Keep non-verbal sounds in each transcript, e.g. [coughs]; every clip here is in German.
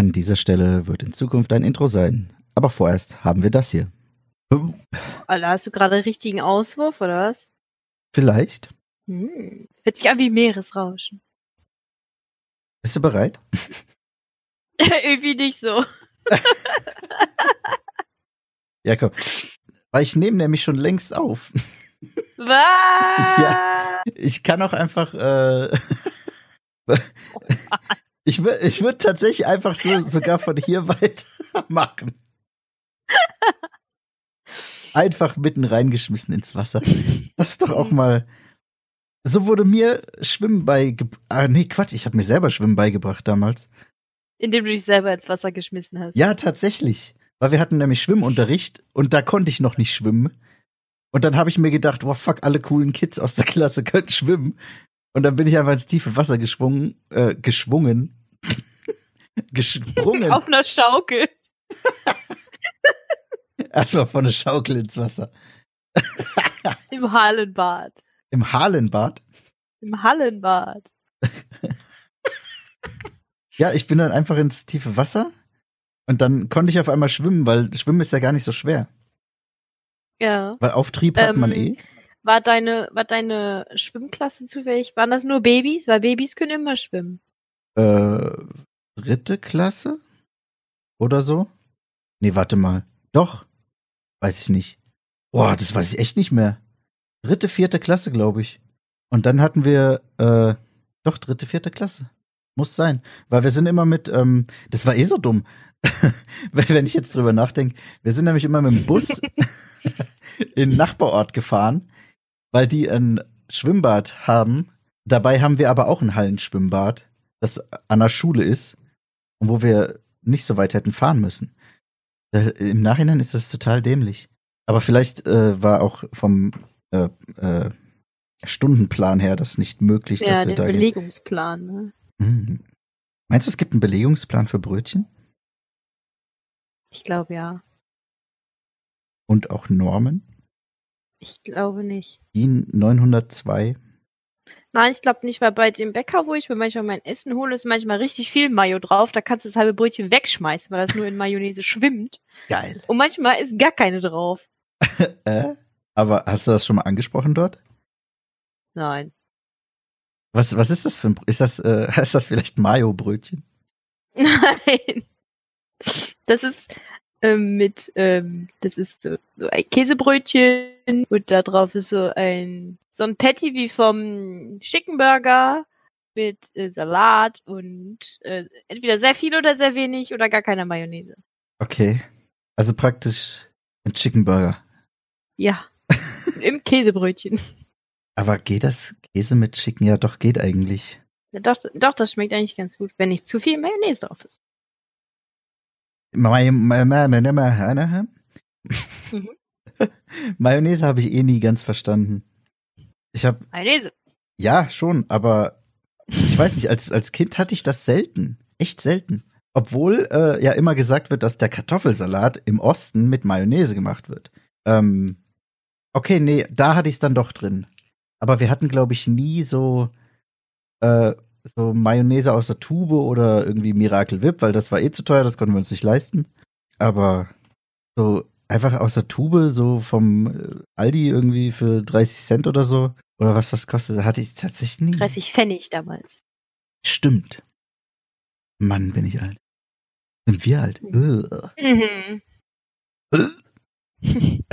An dieser Stelle wird in Zukunft ein Intro sein. Aber vorerst haben wir das hier. Alter, hast du gerade richtigen Auswurf, oder was? Vielleicht. Hm. Hört sich an wie Meeresrauschen. Bist du bereit? [laughs] Irgendwie nicht so. [laughs] Ja, komm. Weil ich nehme nämlich schon längst auf. Was? [laughs] Ja. Ich kann auch einfach. Äh, ich würde ich würd tatsächlich einfach so sogar von hier [laughs] weitermachen. Einfach mitten reingeschmissen ins Wasser. Das ist doch auch mal. So wurde mir Schwimmen beigebracht. Ah, nee, Quatsch, ich habe mir selber Schwimmen beigebracht damals. Indem du dich selber ins Wasser geschmissen hast. Ja, tatsächlich. Weil wir hatten nämlich Schwimmunterricht und da konnte ich noch nicht schwimmen. Und dann habe ich mir gedacht, wow, fuck, alle coolen Kids aus der Klasse [laughs] können schwimmen. Und dann bin ich einfach ins tiefe Wasser geschwungen, äh, geschwungen. [laughs] gesprungen. Auf einer Schaukel. [laughs] Erstmal von der Schaukel ins Wasser. [laughs] Im Hallenbad. Im Hallenbad. Im Hallenbad. Ja, ich bin dann einfach ins tiefe Wasser und dann konnte ich auf einmal schwimmen, weil Schwimmen ist ja gar nicht so schwer. Ja. Weil Auftrieb hat man Ähm, eh. War deine, war deine Schwimmklasse zufällig? Waren das nur Babys? Weil Babys können immer schwimmen. Äh, dritte Klasse? Oder so? Nee, warte mal. Doch. Weiß ich nicht. Boah, das weiß ich echt nicht mehr. Dritte, vierte Klasse, glaube ich. Und dann hatten wir, äh, doch, dritte, vierte Klasse. Muss sein. Weil wir sind immer mit, ähm, das war eh so dumm. [laughs] wenn wenn ich jetzt drüber nachdenke. Wir sind nämlich immer mit dem Bus [laughs] [laughs] in den Nachbarort gefahren, weil die ein Schwimmbad haben. Dabei haben wir aber auch ein Hallenschwimmbad, das an der Schule ist und wo wir nicht so weit hätten fahren müssen. Äh, Im Nachhinein ist das total dämlich. Aber vielleicht äh, war auch vom äh, äh, Stundenplan her das nicht möglich, dass Ja, wir den da gehen. Belegungsplan. Ne? Hm. Meinst du, es gibt einen Belegungsplan für Brötchen? Ich glaube ja. Und auch Normen? Ich glaube nicht. DIN 902? Nein, ich glaube nicht, weil bei dem Bäcker, wo ich mir manchmal mein Essen hole, ist manchmal richtig viel Mayo drauf. Da kannst du das halbe Brötchen wegschmeißen, weil das nur in Mayonnaise schwimmt. Geil. Und manchmal ist gar keine drauf. [laughs] Äh? Aber hast du das schon mal angesprochen dort? Nein. Was, was ist das für ein, ist das, äh, [laughs] ist das vielleicht Mayo-Brötchen? Nein. Das ist ähm, mit, ähm, das ist so, so ein Käsebrötchen und da drauf ist so ein, so ein Patty wie vom Chicken Burger mit äh, Salat und äh, entweder sehr viel oder sehr wenig oder gar keine Mayonnaise. Okay. Also praktisch ein Chicken Burger. Ja. [laughs] Im Käsebrötchen. Aber geht das Käse mit Chicken? Ja, doch, geht eigentlich. Ja, doch, doch, das schmeckt eigentlich ganz gut, wenn nicht zu viel Mayonnaise drauf ist. Mayonnaise habe ich eh nie ganz verstanden. Ich habe Mayonnaise. ja schon, aber ich weiß nicht, als, als Kind hatte ich das selten. Echt selten. Obwohl äh, ja immer gesagt wird, dass der Kartoffelsalat im Osten mit Mayonnaise gemacht wird. Ähm, okay, nee, da hatte ich es dann doch drin. Aber wir hatten, glaube ich, nie so, äh, so Mayonnaise aus der Tube oder irgendwie Miracle Whip, weil das war eh zu teuer, das konnten wir uns nicht leisten. Aber so einfach aus der Tube, so vom äh, Aldi irgendwie für 30 Cent oder so, oder was das kostet, hatte ich tatsächlich nie. 30 Pfennig damals. Stimmt. Mann, bin ich alt. Sind wir alt? Mhm. [laughs]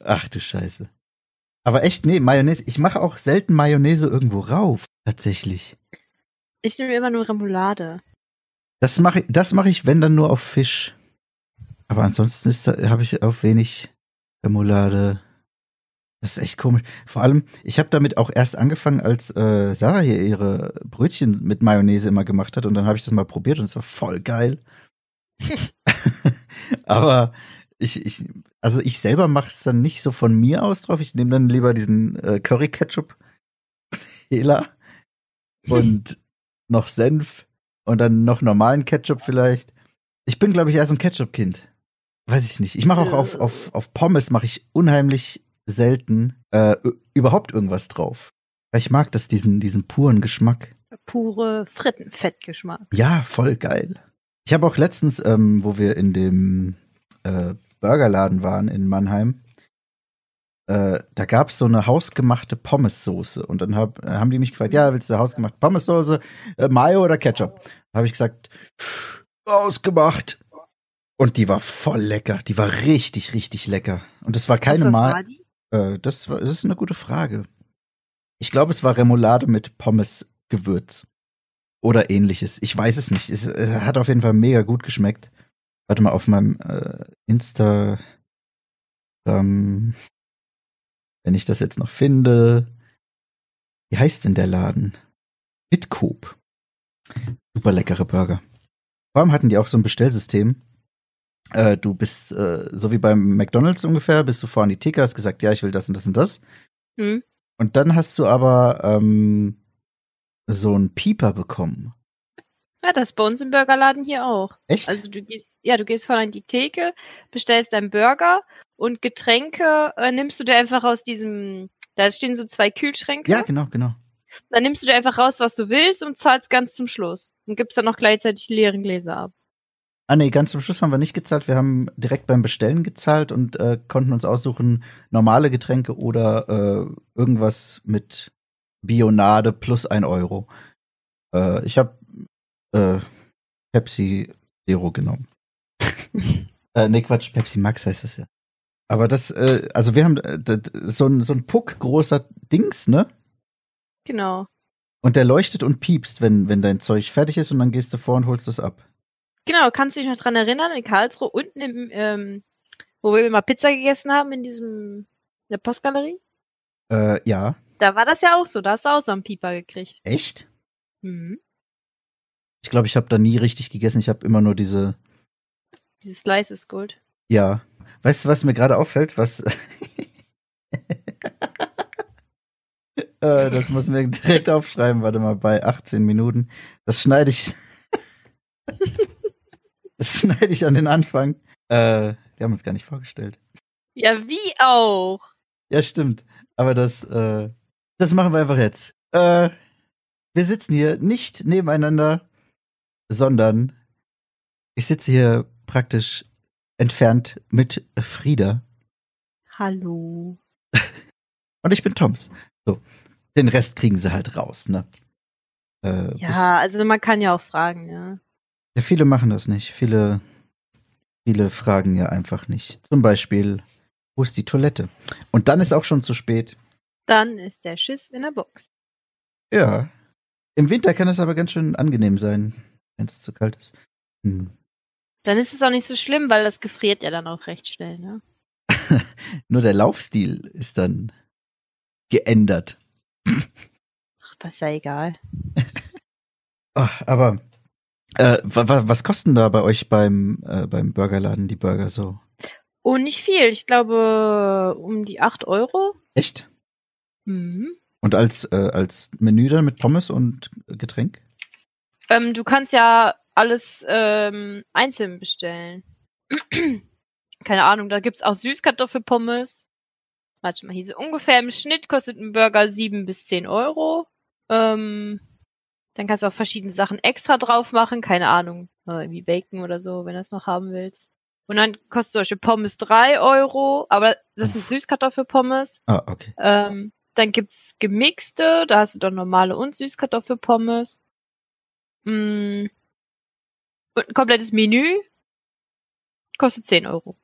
Ach du Scheiße. Aber echt, nee, Mayonnaise. Ich mache auch selten Mayonnaise irgendwo rauf. Tatsächlich. Ich nehme immer nur Remoulade. Das mache ich, das mache ich, wenn dann nur auf Fisch. Aber ansonsten habe ich auf wenig Remoulade. Das ist echt komisch. Vor allem, ich habe damit auch erst angefangen, als äh, Sarah hier ihre Brötchen mit Mayonnaise immer gemacht hat und dann habe ich das mal probiert und es war voll geil. [laughs] [laughs] Aber ich, ich, also ich selber mache es dann nicht so von mir aus drauf. Ich nehme dann lieber diesen äh, Curry Ketchup Hela und noch Senf und dann noch normalen Ketchup vielleicht. Ich bin, glaube ich, eher so ein Ketchup-Kind. Weiß ich nicht. Ich mache auch auf, auf, auf Pommes mache ich unheimlich selten äh, überhaupt irgendwas drauf. Ich mag das, diesen, diesen puren Geschmack. Pure Frittenfettgeschmack. Ja, voll geil. Ich habe auch letztens, ähm, wo wir in dem äh, Burgerladen waren in Mannheim, äh, da gab es so eine hausgemachte Pommessoße. Und dann hab, äh, haben die mich gefragt, ja, willst du hausgemachte Pommessoße, äh, Mayo oder Ketchup? Da habe ich gesagt, ausgemacht. Und die war voll lecker. Die war richtig, richtig lecker. Und es war keine die? Äh, das, war, das ist eine gute Frage. Ich glaube, es war Remoulade mit Pommesgewürz. Oder ähnliches. Ich weiß es nicht. Es äh, hat auf jeden Fall mega gut geschmeckt. Warte mal, auf meinem äh, Insta. Ähm, wenn ich das jetzt noch finde. Wie heißt denn der Laden? Bitcoop. Super leckere Burger. Vor allem hatten die auch so ein Bestellsystem. Äh, du bist, äh, so wie beim McDonalds ungefähr, bist du vor an die Theke, hast gesagt, ja, ich will das und das und das. Hm? Und dann hast du aber ähm, so einen Pieper bekommen. Ja, das ist bei uns im Burgerladen hier auch. Echt? Also du gehst, ja, du gehst vorne an die Theke, bestellst deinen Burger und Getränke äh, nimmst du dir einfach aus diesem, da stehen so zwei Kühlschränke. ja, genau, genau. Dann nimmst du dir einfach raus, was du willst und zahlst ganz zum Schluss. Und gibst dann noch gleichzeitig die leeren Gläser ab. Ah nee, ganz zum Schluss haben wir nicht gezahlt. Wir haben direkt beim Bestellen gezahlt und äh, konnten uns aussuchen, normale Getränke oder äh, irgendwas mit Bionade plus ein Euro. Äh, ich habe äh, Pepsi Zero genommen. [laughs] äh, nee, Quatsch, Pepsi Max heißt das ja. Aber das, äh, also wir haben äh, so ein, so ein Puck großer Dings, ne? Genau. Und der leuchtet und piepst, wenn, wenn dein Zeug fertig ist und dann gehst du vor und holst es ab. Genau, kannst du dich noch dran erinnern, in Karlsruhe unten im, ähm, wo wir immer Pizza gegessen haben, in diesem, in der Postgalerie? Äh, ja. Da war das ja auch so, da hast du auch so einen Pieper gekriegt. Echt? Mhm. Ich glaube, ich habe da nie richtig gegessen. Ich habe immer nur diese, Dieses Slice ist Gold. ja. Weißt du, was mir gerade auffällt? Was. [laughs] äh, das muss mir direkt aufschreiben. Warte mal, bei 18 Minuten. Das schneide ich. [laughs] das schneide ich an den Anfang. Äh, wir haben uns gar nicht vorgestellt. Ja, wie auch. Ja, stimmt. Aber das, äh, das machen wir einfach jetzt. Äh, wir sitzen hier nicht nebeneinander, sondern ich sitze hier praktisch entfernt mit Frieda Hallo. [laughs] und ich bin Toms. So, den Rest kriegen sie halt raus, ne? Äh, Ja, also man kann ja auch fragen, ja. ja, viele machen das nicht. Viele, viele fragen ja einfach nicht. Zum Beispiel, wo ist die Toilette? Und dann ist auch schon zu spät. Dann ist der Schiss in der Box. Ja. Im Winter kann es aber ganz schön angenehm sein, wenn es zu kalt ist. Hm. Dann ist es auch nicht so schlimm, weil das gefriert ja dann auch recht schnell, ne? [laughs] Nur der Laufstil ist dann geändert. Ach, das ist ja egal. [laughs] Ah, aber äh, wa wa was kosten da bei euch beim, äh, beim Burgerladen die Burger so? Oh, nicht viel. Ich glaube, um die 8 Euro. Echt? Mhm. Und als, äh, als Menü dann mit Pommes und Getränk? Ähm, du kannst ja alles ähm, einzeln bestellen. [clears throat] Keine Ahnung, da gibt's auch Süßkartoffelpommes. Warte mal, hier so ungefähr im Schnitt kostet ein Burger 7 bis 10 Euro. Ähm, dann kannst du auch verschiedene Sachen extra drauf machen. Keine Ahnung, äh, irgendwie Bacon oder so, wenn du das noch haben willst. Und dann kostet Beispiel Pommes 3 Euro, aber das sind Süßkartoffelpommes. Ah, okay. Ähm, dann gibt's gemixte, da hast du dann normale und Süßkartoffelpommes. Mm. Und ein komplettes Menü kostet 10 Euro.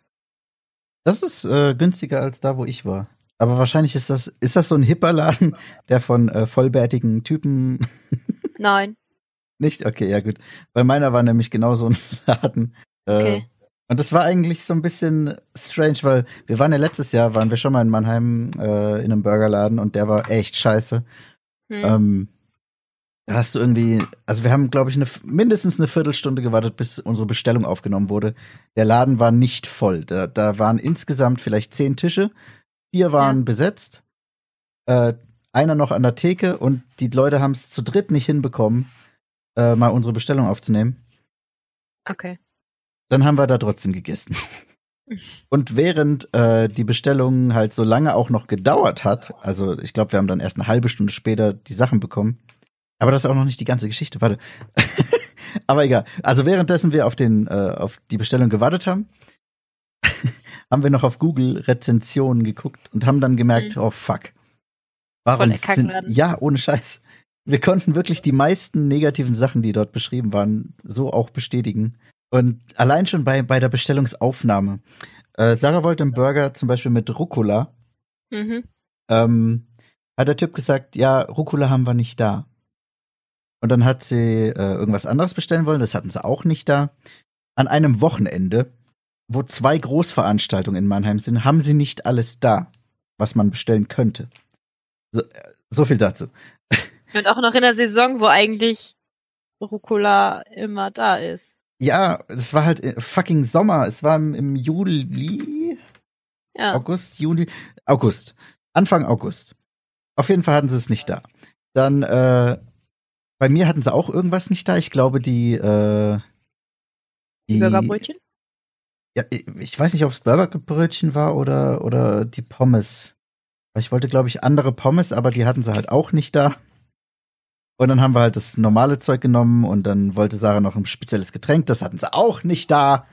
Das ist äh, günstiger als da, wo ich war. Aber wahrscheinlich ist das, ist das so ein hipper Laden, der von äh, vollbärtigen Typen [laughs] Nein. nicht? Okay, ja gut. Weil meiner war nämlich genau so ein [laughs] Laden. Äh, Okay. Und das war eigentlich so ein bisschen strange, weil wir waren ja letztes Jahr, waren wir schon mal in Mannheim äh, in einem Burgerladen und der war echt scheiße. Hm. Ähm, hast du irgendwie, also wir haben, glaube ich, eine, mindestens eine Viertelstunde gewartet, bis unsere Bestellung aufgenommen wurde. Der Laden war nicht voll. Da, da waren insgesamt vielleicht zehn Tische, vier waren Ja. besetzt, äh, einer noch an der Theke und die Leute haben es zu dritt nicht hinbekommen, äh, mal unsere Bestellung aufzunehmen. Okay. Dann haben wir da trotzdem gegessen. [laughs] Und während äh, die Bestellung halt so lange auch noch gedauert hat, also ich glaube, wir haben dann erst eine halbe Stunde später die Sachen bekommen. Aber das ist auch noch nicht die ganze Geschichte. Warte. [laughs] Aber egal. Also währenddessen wir auf den, äh, auf die Bestellung gewartet haben, [laughs] haben wir noch auf Google Rezensionen geguckt und haben dann gemerkt, Mhm. oh fuck. Warum sind, Kackladen. ja, ohne Scheiß. Wir konnten wirklich die meisten negativen Sachen, die dort beschrieben waren, so auch bestätigen. Und allein schon bei, bei der Bestellungsaufnahme. Äh, Sarah wollte einen Burger zum Beispiel mit Rucola. Mhm. Ähm, hat der Typ gesagt, ja, Rucola haben wir nicht da. Und dann hat sie äh, irgendwas anderes bestellen wollen, das hatten sie auch nicht da. An einem Wochenende, wo zwei Großveranstaltungen in Mannheim sind, haben sie nicht alles da, was man bestellen könnte. So, äh, so viel dazu. [laughs] Und auch noch in der Saison, wo eigentlich Rucola immer da ist. Ja, es war halt äh, fucking Sommer. Es war im, im Juli, Ja. August, Juni, August. Anfang August. Auf jeden Fall hatten sie es nicht da. Dann, äh, bei mir hatten sie auch irgendwas nicht da. Ich glaube, die, äh, Die Burgerbrötchen? Ja, ich weiß nicht, ob es Burgerbrötchen war oder, oder die Pommes. Ich wollte, glaube ich, andere Pommes, aber die hatten sie halt auch nicht da. Und dann haben wir halt das normale Zeug genommen und dann wollte Sarah noch ein spezielles Getränk. Das hatten sie auch nicht da.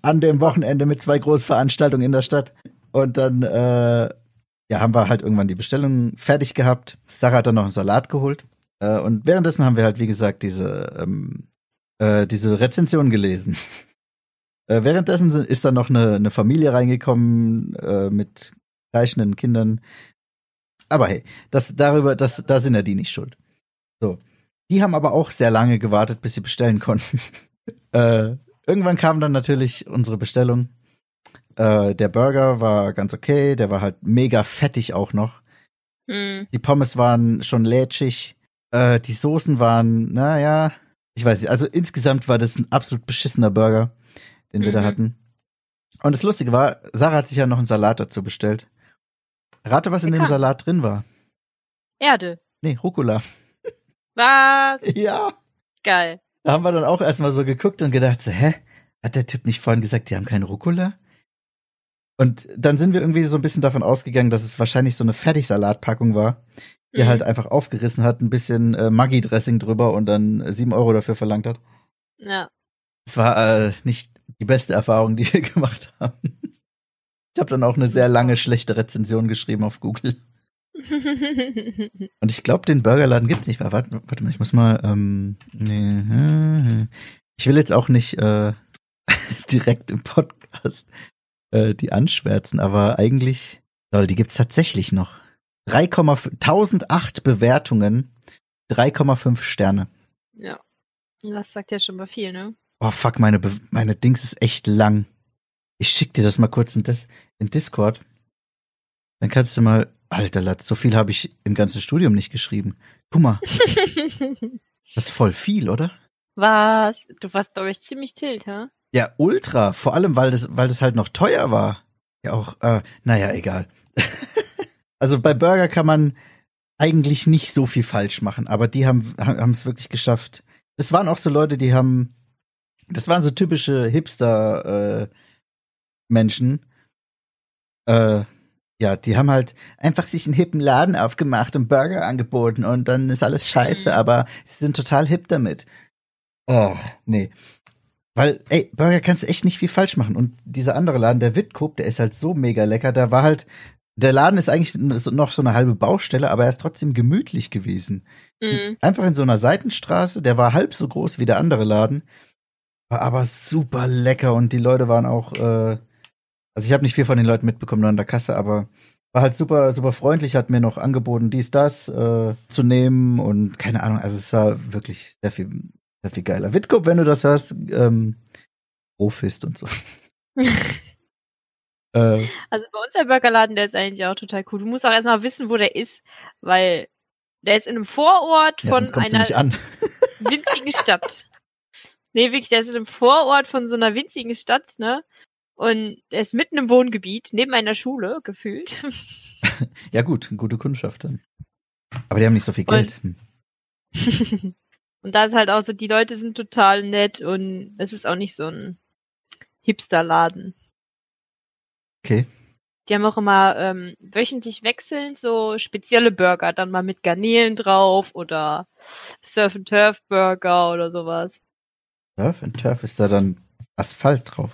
An dem Wochenende mit zwei Großveranstaltungen in der Stadt. Und dann, äh, ja, haben wir halt irgendwann die Bestellung fertig gehabt. Sarah hat dann noch einen Salat geholt. Äh, und währenddessen haben wir halt, wie gesagt, diese, ähm, äh, diese Rezension gelesen. [laughs] Äh, währenddessen ist dann noch eine, eine Familie reingekommen äh, mit kreischenden Kindern. Aber hey, das darüber, das, da sind ja die nicht schuld. So. Die haben aber auch sehr lange gewartet, bis sie bestellen konnten. [laughs] äh, irgendwann kam dann natürlich unsere Bestellung. Äh, der Burger war ganz okay, der war halt mega fettig auch noch. Hm. Die Pommes waren schon lätschig. Äh, die Soßen waren, naja, ich weiß nicht. Also insgesamt war das ein absolut beschissener Burger, den wir da Mhm. hatten. Und das Lustige war, Sarah hat sich ja noch einen Salat dazu bestellt. Rate, was in dem. Salat drin war. Erde. Nee, Rucola. Was? [laughs] Ja. Geil. Da haben wir dann auch erstmal so geguckt und gedacht, so, hä? Hat der Typ nicht vorhin gesagt, die haben keine Rucola? Und dann sind wir irgendwie so ein bisschen davon ausgegangen, dass es wahrscheinlich so eine Fertigsalatpackung war, die Mhm. halt einfach aufgerissen hat, ein bisschen äh, Maggi-Dressing drüber und dann äh, sieben Euro dafür verlangt hat. Ja. Es war äh, nicht die beste Erfahrung, die wir [laughs] gemacht haben. Ich habe dann auch eine sehr lange schlechte Rezension geschrieben auf Google. [laughs] Und ich glaube, den Burgerladen gibt's nicht. Warte, warte mal, ich muss mal. Ähm, nee, ich will jetzt auch nicht äh, [laughs] direkt im Podcast äh, die anschwärzen, aber eigentlich, lol, die gibt's tatsächlich noch. 3,5 1008 Bewertungen, 3,5 Sterne. ja. Das sagt ja schon mal viel, ne? Oh fuck, meine Be meine Dings ist echt lang. Ich schick dir das mal kurz in, Dis in Discord. Dann kannst du mal. Alter Latz, so viel habe ich im ganzen Studium nicht geschrieben. Guck mal, [laughs] das ist voll viel, oder? Was? Du warst, glaube ich, ziemlich tilt, hä? Ja, ultra. Vor allem, weil das, weil das halt noch teuer war. Ja, auch, äh, naja, egal. [laughs] also bei Burger kann man eigentlich nicht so viel falsch machen, aber die haben haben es wirklich geschafft. Das waren auch so Leute, die haben, das waren so typische Hipster äh, Menschen. Äh, ja, die haben halt einfach sich einen hippen Laden aufgemacht und Burger angeboten und dann ist alles scheiße, Mhm. aber sie sind total hip damit. Ach, nee. Weil, ey, Burger kannst du echt nicht viel falsch machen. Und dieser andere Laden, der Wittkop, der ist halt so mega lecker. Da war halt, der Laden ist eigentlich noch so eine halbe Baustelle, aber er ist trotzdem gemütlich gewesen. Mhm. Einfach in so einer Seitenstraße, der war halb so groß wie der andere Laden. War aber super lecker und die Leute waren auch, äh, also ich habe nicht viel von den Leuten mitbekommen nur an der Kasse, aber war halt super, super freundlich, hat mir noch angeboten, dies, das äh, zu nehmen und keine Ahnung, also es war wirklich sehr viel, sehr viel geiler. Wittkop, wenn du das hörst, ähm, Profist und so. [laughs] äh, Also bei uns der Burgerladen, der ist eigentlich auch total cool. Du musst auch erstmal wissen, wo der ist, weil der ist in einem Vorort ja, von einer [laughs] winzigen Stadt. Nee, wirklich, der ist in einem Vorort von so einer winzigen Stadt, ne? Und er ist mitten im Wohngebiet, neben einer Schule, gefühlt. [laughs] Ja gut, gute Kundschaft dann. Aber die haben nicht so viel Geld. Und da ist halt auch so, die Leute sind total nett und es ist auch nicht so ein Hipsterladen. Okay. Die haben auch immer ähm, wöchentlich wechselnd so spezielle Burger, dann mal mit Garnelen drauf oder Surf and Turf Burger oder sowas. Surf and Turf ist da dann Asphalt drauf.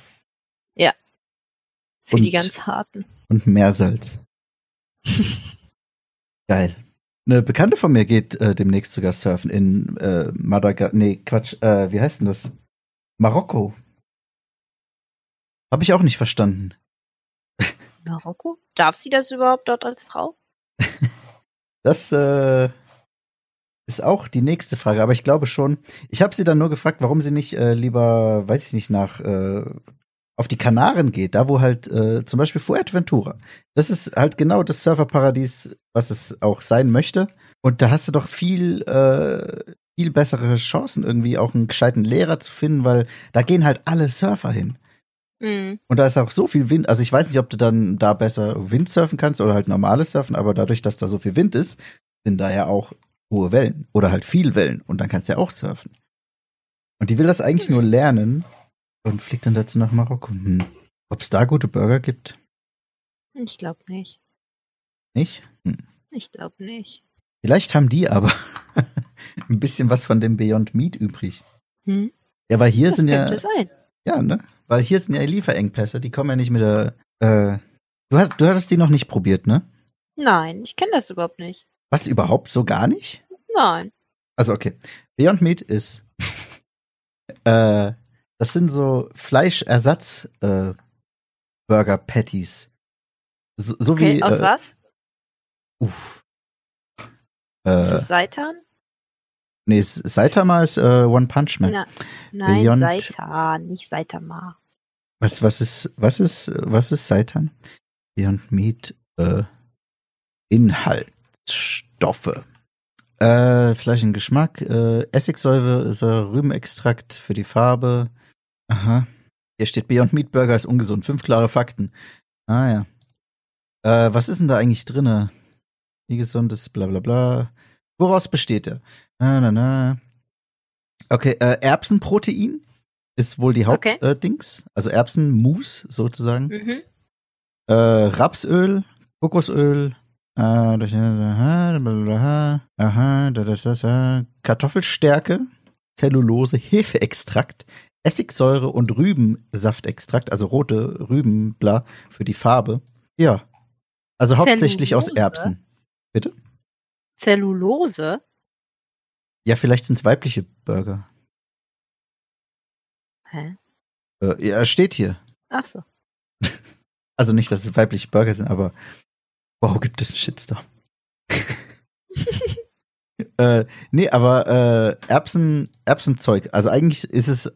Für die Und- ganz harten. Und Meersalz. [laughs] Geil. Eine Bekannte von mir geht äh, demnächst sogar surfen in äh, Madagaskar. Nee, Quatsch. Äh, wie heißt denn das? Marokko. Habe ich auch nicht verstanden. [laughs] Marokko? Darf sie das überhaupt dort als Frau? [laughs] Das äh, ist auch die nächste Frage, aber ich glaube schon. Ich habe sie dann nur gefragt, warum sie nicht äh, lieber, weiß ich nicht, nach äh, auf die Kanaren geht, da wo halt äh, zum Beispiel Fuerteventura. Das ist halt genau das Surferparadies, was es auch sein möchte. Und da hast du doch viel, äh, viel bessere Chancen, irgendwie auch einen gescheiten Lehrer zu finden, weil da gehen halt alle Surfer hin. Mhm. Und da ist auch so viel Wind. Also ich weiß nicht, ob du dann da besser Windsurfen kannst oder halt normales Surfen, aber dadurch, dass da so viel Wind ist, sind da ja auch hohe Wellen oder halt viel Wellen und dann kannst du ja auch surfen. Und die will das eigentlich Hm. nur lernen und fliegt dann dazu nach Marokko. Hm. Ob es da gute Burger gibt? Ich glaube nicht. Nicht? Hm. Ich glaube nicht. Vielleicht haben die aber [laughs] ein bisschen was von dem Beyond Meat übrig. Hm? Ja, weil hier Das sind ja, sein. ja, ne? Weil hier sind ja Lieferengpässe, die kommen ja nicht mit der, äh, du, hat, du hattest die noch nicht probiert, ne? Nein, ich kenne das überhaupt nicht. Was überhaupt so gar nicht? Nein. Also okay. Beyond Meat ist [laughs] äh, das sind so Fleischersatz äh. So, so Okay, wie aus äh, was? uff. Ist Äh, das Seitan? nee, Saitama ist äh, One Punch Man. Na, nein, Beyond- Seitan, nicht Saitama. Was was ist was ist was ist Seitan? Beyond Meat äh, Inhaltsstoffe. Äh, Fleisch und Geschmack, äh, Essigsäure, Säure, Rübenextrakt für die Farbe. Aha. Hier steht Beyond Meat Burger ist ungesund. Fünf klare Fakten. Ah ja. Äh, was ist denn da eigentlich drinne? Wie gesund ist, bla bla bla. Woraus besteht er? Na, na, na. Okay, äh, Erbsenprotein ist wohl die Okay. Hauptdings. Äh, Dings. also Erbsenmus sozusagen. Mhm. Äh, Rapsöl, Kokosöl, äh, das- aha, blablabla, aha, da, da, da, da, Kartoffelstärke, Zellulose, Hefeextrakt, Essigsäure und Rübensaftextrakt, also rote Rüben, bla, für die Farbe. Ja. Also hauptsächlich aus Zellulose? Erbsen. Bitte? Zellulose? Ja, vielleicht sind es weibliche Burger. Hä? Äh, ja, steht hier. Ach so. [laughs] Also nicht, dass es weibliche Burger sind, aber wow, gibt es einen Shitstorm. [laughs] äh, nee, aber äh, Erbsen, Erbsenzeug. Also eigentlich ist es,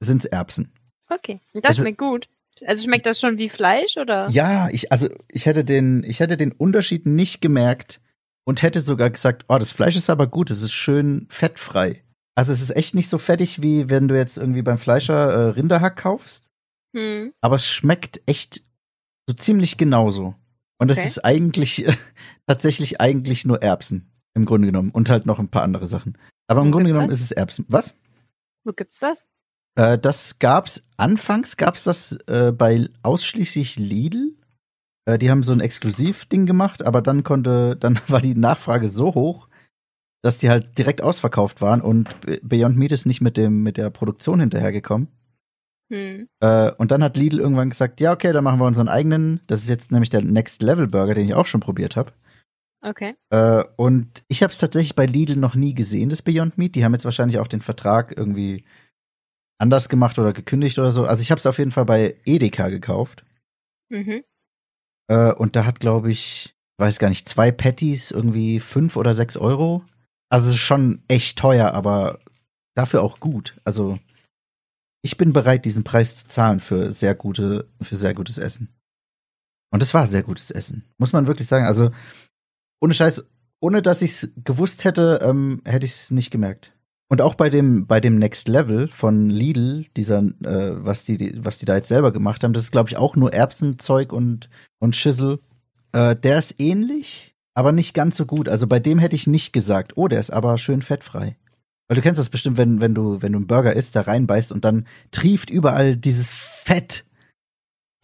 sind es Erbsen. Okay. Das Also- schmeckt gut. Also schmeckt das schon wie Fleisch oder? Ja, ich, also ich hätte den, ich hätte den Unterschied nicht gemerkt und hätte sogar gesagt, oh, das Fleisch ist aber gut, es ist schön fettfrei. Also es ist echt nicht so fettig, wie wenn du jetzt irgendwie beim Fleischer äh, Rinderhack kaufst. Hm. aber es schmeckt echt so ziemlich genauso. Und es Okay. ist eigentlich [laughs] tatsächlich eigentlich nur Erbsen im Grunde genommen und halt noch ein paar andere Sachen. Aber im Wo Grunde gibt's genommen das? ist es Erbsen. Was? Wo gibt's das? Äh, das gab's anfangs gab's das äh, bei ausschließlich Lidl. Äh, die haben so ein Exklusivding gemacht, aber dann konnte [laughs] dann war die Nachfrage so hoch, dass die halt direkt ausverkauft waren und Be- Beyond Meat ist nicht mit dem mit der Produktion hinterhergekommen. Hm. Äh, und dann hat Lidl irgendwann gesagt, ja, okay, dann machen wir unseren eigenen. Das ist jetzt nämlich der Next Level Burger, den ich auch schon probiert habe. Okay. Äh, und ich habe es tatsächlich bei Lidl noch nie gesehen, das Beyond Meat. Die haben jetzt wahrscheinlich auch den Vertrag irgendwie anders gemacht oder gekündigt oder so. Also ich habe es auf jeden Fall bei Edeka gekauft. Mhm. Äh, und da hat, glaube ich, weiß gar nicht, zwei Patties irgendwie fünf oder sechs Euro. Also es ist schon echt teuer, aber dafür auch gut. Also ich bin bereit, diesen Preis zu zahlen für sehr gute, für sehr gutes Essen. Und es war sehr gutes Essen, muss man wirklich sagen. Also ohne Scheiß, ohne dass ich es gewusst hätte, ähm, hätte ich es nicht gemerkt. Und auch bei dem bei dem Next Level von Lidl, dieser äh, was die die- was die da jetzt selber gemacht haben, das ist glaube ich auch nur Erbsenzeug und und Schissel. Äh, der ist ähnlich, aber nicht ganz so gut. Also bei dem hätte ich nicht gesagt, oh, der ist aber schön fettfrei. Weil du kennst das bestimmt, wenn wenn du wenn du einen Burger isst, da reinbeißt und dann trieft überall dieses Fett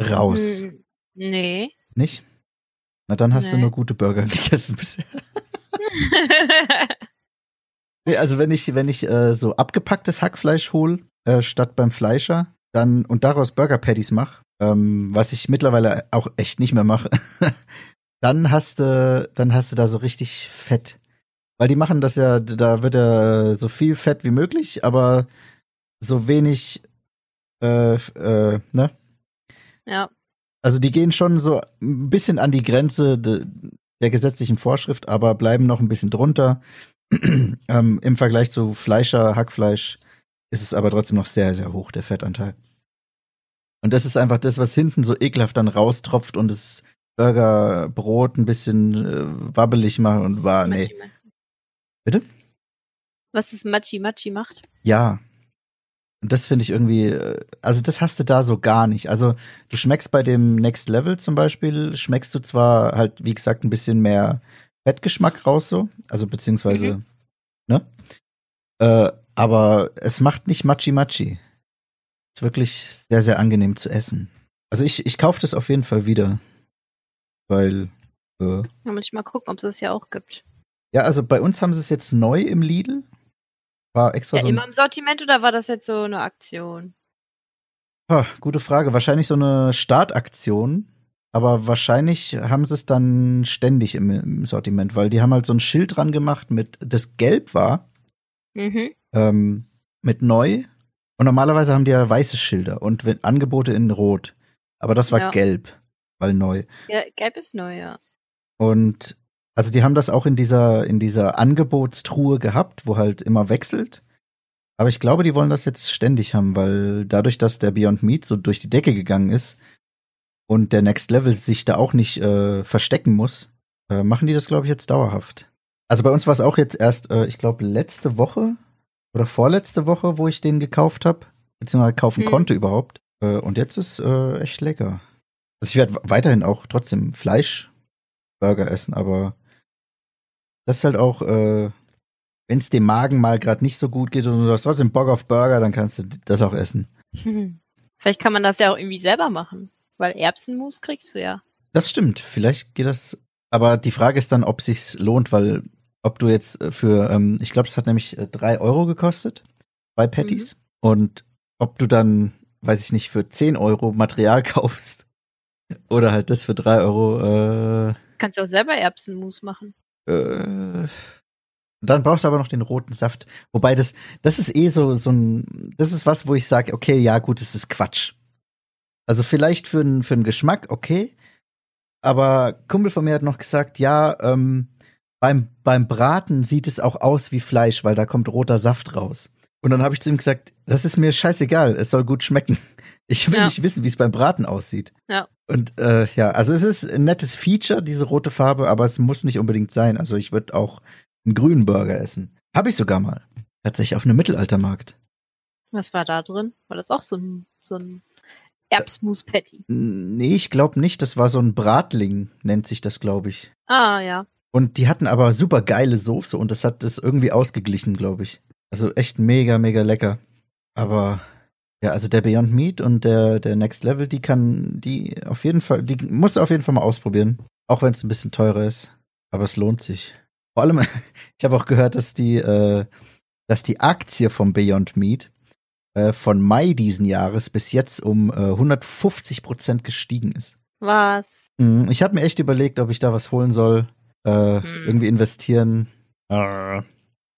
raus. Hm. Nee. Nicht? Na, dann hast du Nee. nur gute Burger [laughs] gegessen bisher. [laughs] Nee, also wenn ich, wenn ich äh, so abgepacktes Hackfleisch hole, äh, statt beim Fleischer, dann und daraus Burger Patties mache, ähm, was ich mittlerweile auch echt nicht mehr mache, [laughs] dann hast du, dann hast du da so richtig Fett. Weil die machen das ja, da wird ja so viel Fett wie möglich, aber so wenig, äh, äh, ne? ja. Also die gehen schon so ein bisschen an die Grenze de, der gesetzlichen Vorschrift, aber bleiben noch ein bisschen drunter. [clears throat] ähm, Im Vergleich zu Fleischer, Hackfleisch ist es aber trotzdem noch sehr, sehr hoch, der Fettanteil. Und das ist einfach das, was hinten so ekelhaft dann raustropft und das Burgerbrot ein bisschen äh, wabbelig macht und war, nee. Machi, Machi. Bitte? Was das Machi Machi macht? Ja. Und das finde ich irgendwie, äh, also das hast du da so gar nicht. Also du schmeckst bei dem Next Level zum Beispiel, schmeckst du zwar halt, wie gesagt, ein bisschen mehr Fettgeschmack raus so, also beziehungsweise, ne? Äh, aber es macht nicht Machi. Ist wirklich sehr, sehr angenehm zu essen. Also ich, ich kaufe das auf jeden Fall wieder. Weil, äh, Da muss ich mal gucken, ob es das ja auch gibt. ja, also bei uns haben sie es jetzt neu im Lidl. War extra Ja, so immer im Sortiment oder war das jetzt so eine Aktion? Ah, gute Frage. Wahrscheinlich so eine Startaktion, aber wahrscheinlich haben sie es dann ständig im, im Sortiment, weil die haben halt so ein Schild dran gemacht mit, das gelb war, Mhm. ähm, mit neu. Und normalerweise haben die ja weiße Schilder und wenn, Angebote in rot. Aber das war Ja. gelb, weil neu. Ja, gelb ist neu, ja. Und also die haben das auch in dieser, in dieser Angebotstruhe gehabt, wo halt immer wechselt. Aber ich glaube, die wollen das jetzt ständig haben, weil dadurch, dass der Beyond Meat so durch die Decke gegangen ist und der Next Level sich da auch nicht äh, verstecken muss, äh, machen die das, glaube ich, jetzt dauerhaft. Also bei uns war es auch jetzt erst, äh, ich glaube, letzte Woche oder vorletzte Woche, wo ich den gekauft habe, beziehungsweise kaufen Hm. konnte überhaupt. Äh, und jetzt ist äh, echt lecker. Also ich werde weiterhin auch trotzdem Fleischburger essen, aber das ist halt auch, äh, wenn es dem Magen mal gerade nicht so gut geht und du hast trotzdem Bock auf Burger, dann kannst du das auch essen. [laughs] Vielleicht kann man das ja auch irgendwie selber machen. Weil Erbsenmus kriegst du ja. Das stimmt, vielleicht geht das, aber die Frage ist dann, ob sich's lohnt, weil ob du jetzt äh, für, ähm, ich glaube, es hat nämlich äh, drei Euro gekostet, bei Patties, und ob du dann, weiß ich nicht, für 10 Euro Material [laughs] kaufst oder halt das für drei Euro, äh, Kannst du auch selber Erbsenmus machen. Äh, dann brauchst du aber noch den roten Saft. Wobei das, das ist eh so, so ein, das ist was, wo ich sage, okay, ja, gut, das ist Quatsch. Also vielleicht für einen für Geschmack, okay. Aber Kumpel von mir hat noch gesagt, ja, ähm, beim, beim Braten sieht es auch aus wie Fleisch, weil da kommt roter Saft raus. Und dann habe ich zu ihm gesagt, das ist mir scheißegal, es soll gut schmecken. [laughs] Ich will Ja. nicht wissen, wie es beim Braten aussieht. Ja. Und äh, ja, also es ist ein nettes Feature, diese rote Farbe, aber es muss nicht unbedingt sein. Also ich würde auch einen grünen Burger essen. Habe ich sogar mal. Tatsächlich auf einem Mittelaltermarkt. Was war da drin? War das auch so ein, so ein Erbsmus-Patty? N- Nee, ich glaube nicht. Das war so ein Bratling, nennt sich das, glaube ich. Ah, ja. Und die hatten aber super geile Soße und das hat das irgendwie ausgeglichen, glaube ich. Also echt mega, mega lecker. Aber ja, also der Beyond Meat und der, der Next Level, die kann, die auf jeden Fall, die muss auf jeden Fall mal ausprobieren. Auch wenn es ein bisschen teurer ist. Aber es lohnt sich. Vor allem, [laughs] ich habe auch gehört, dass die, äh, dass die Aktie vom Beyond Meat äh, von Mai diesen Jahres bis jetzt um äh, 150 Prozent gestiegen ist. Was? Mhm, Ich habe mir echt überlegt, ob ich da was holen soll, äh, Hm. irgendwie investieren.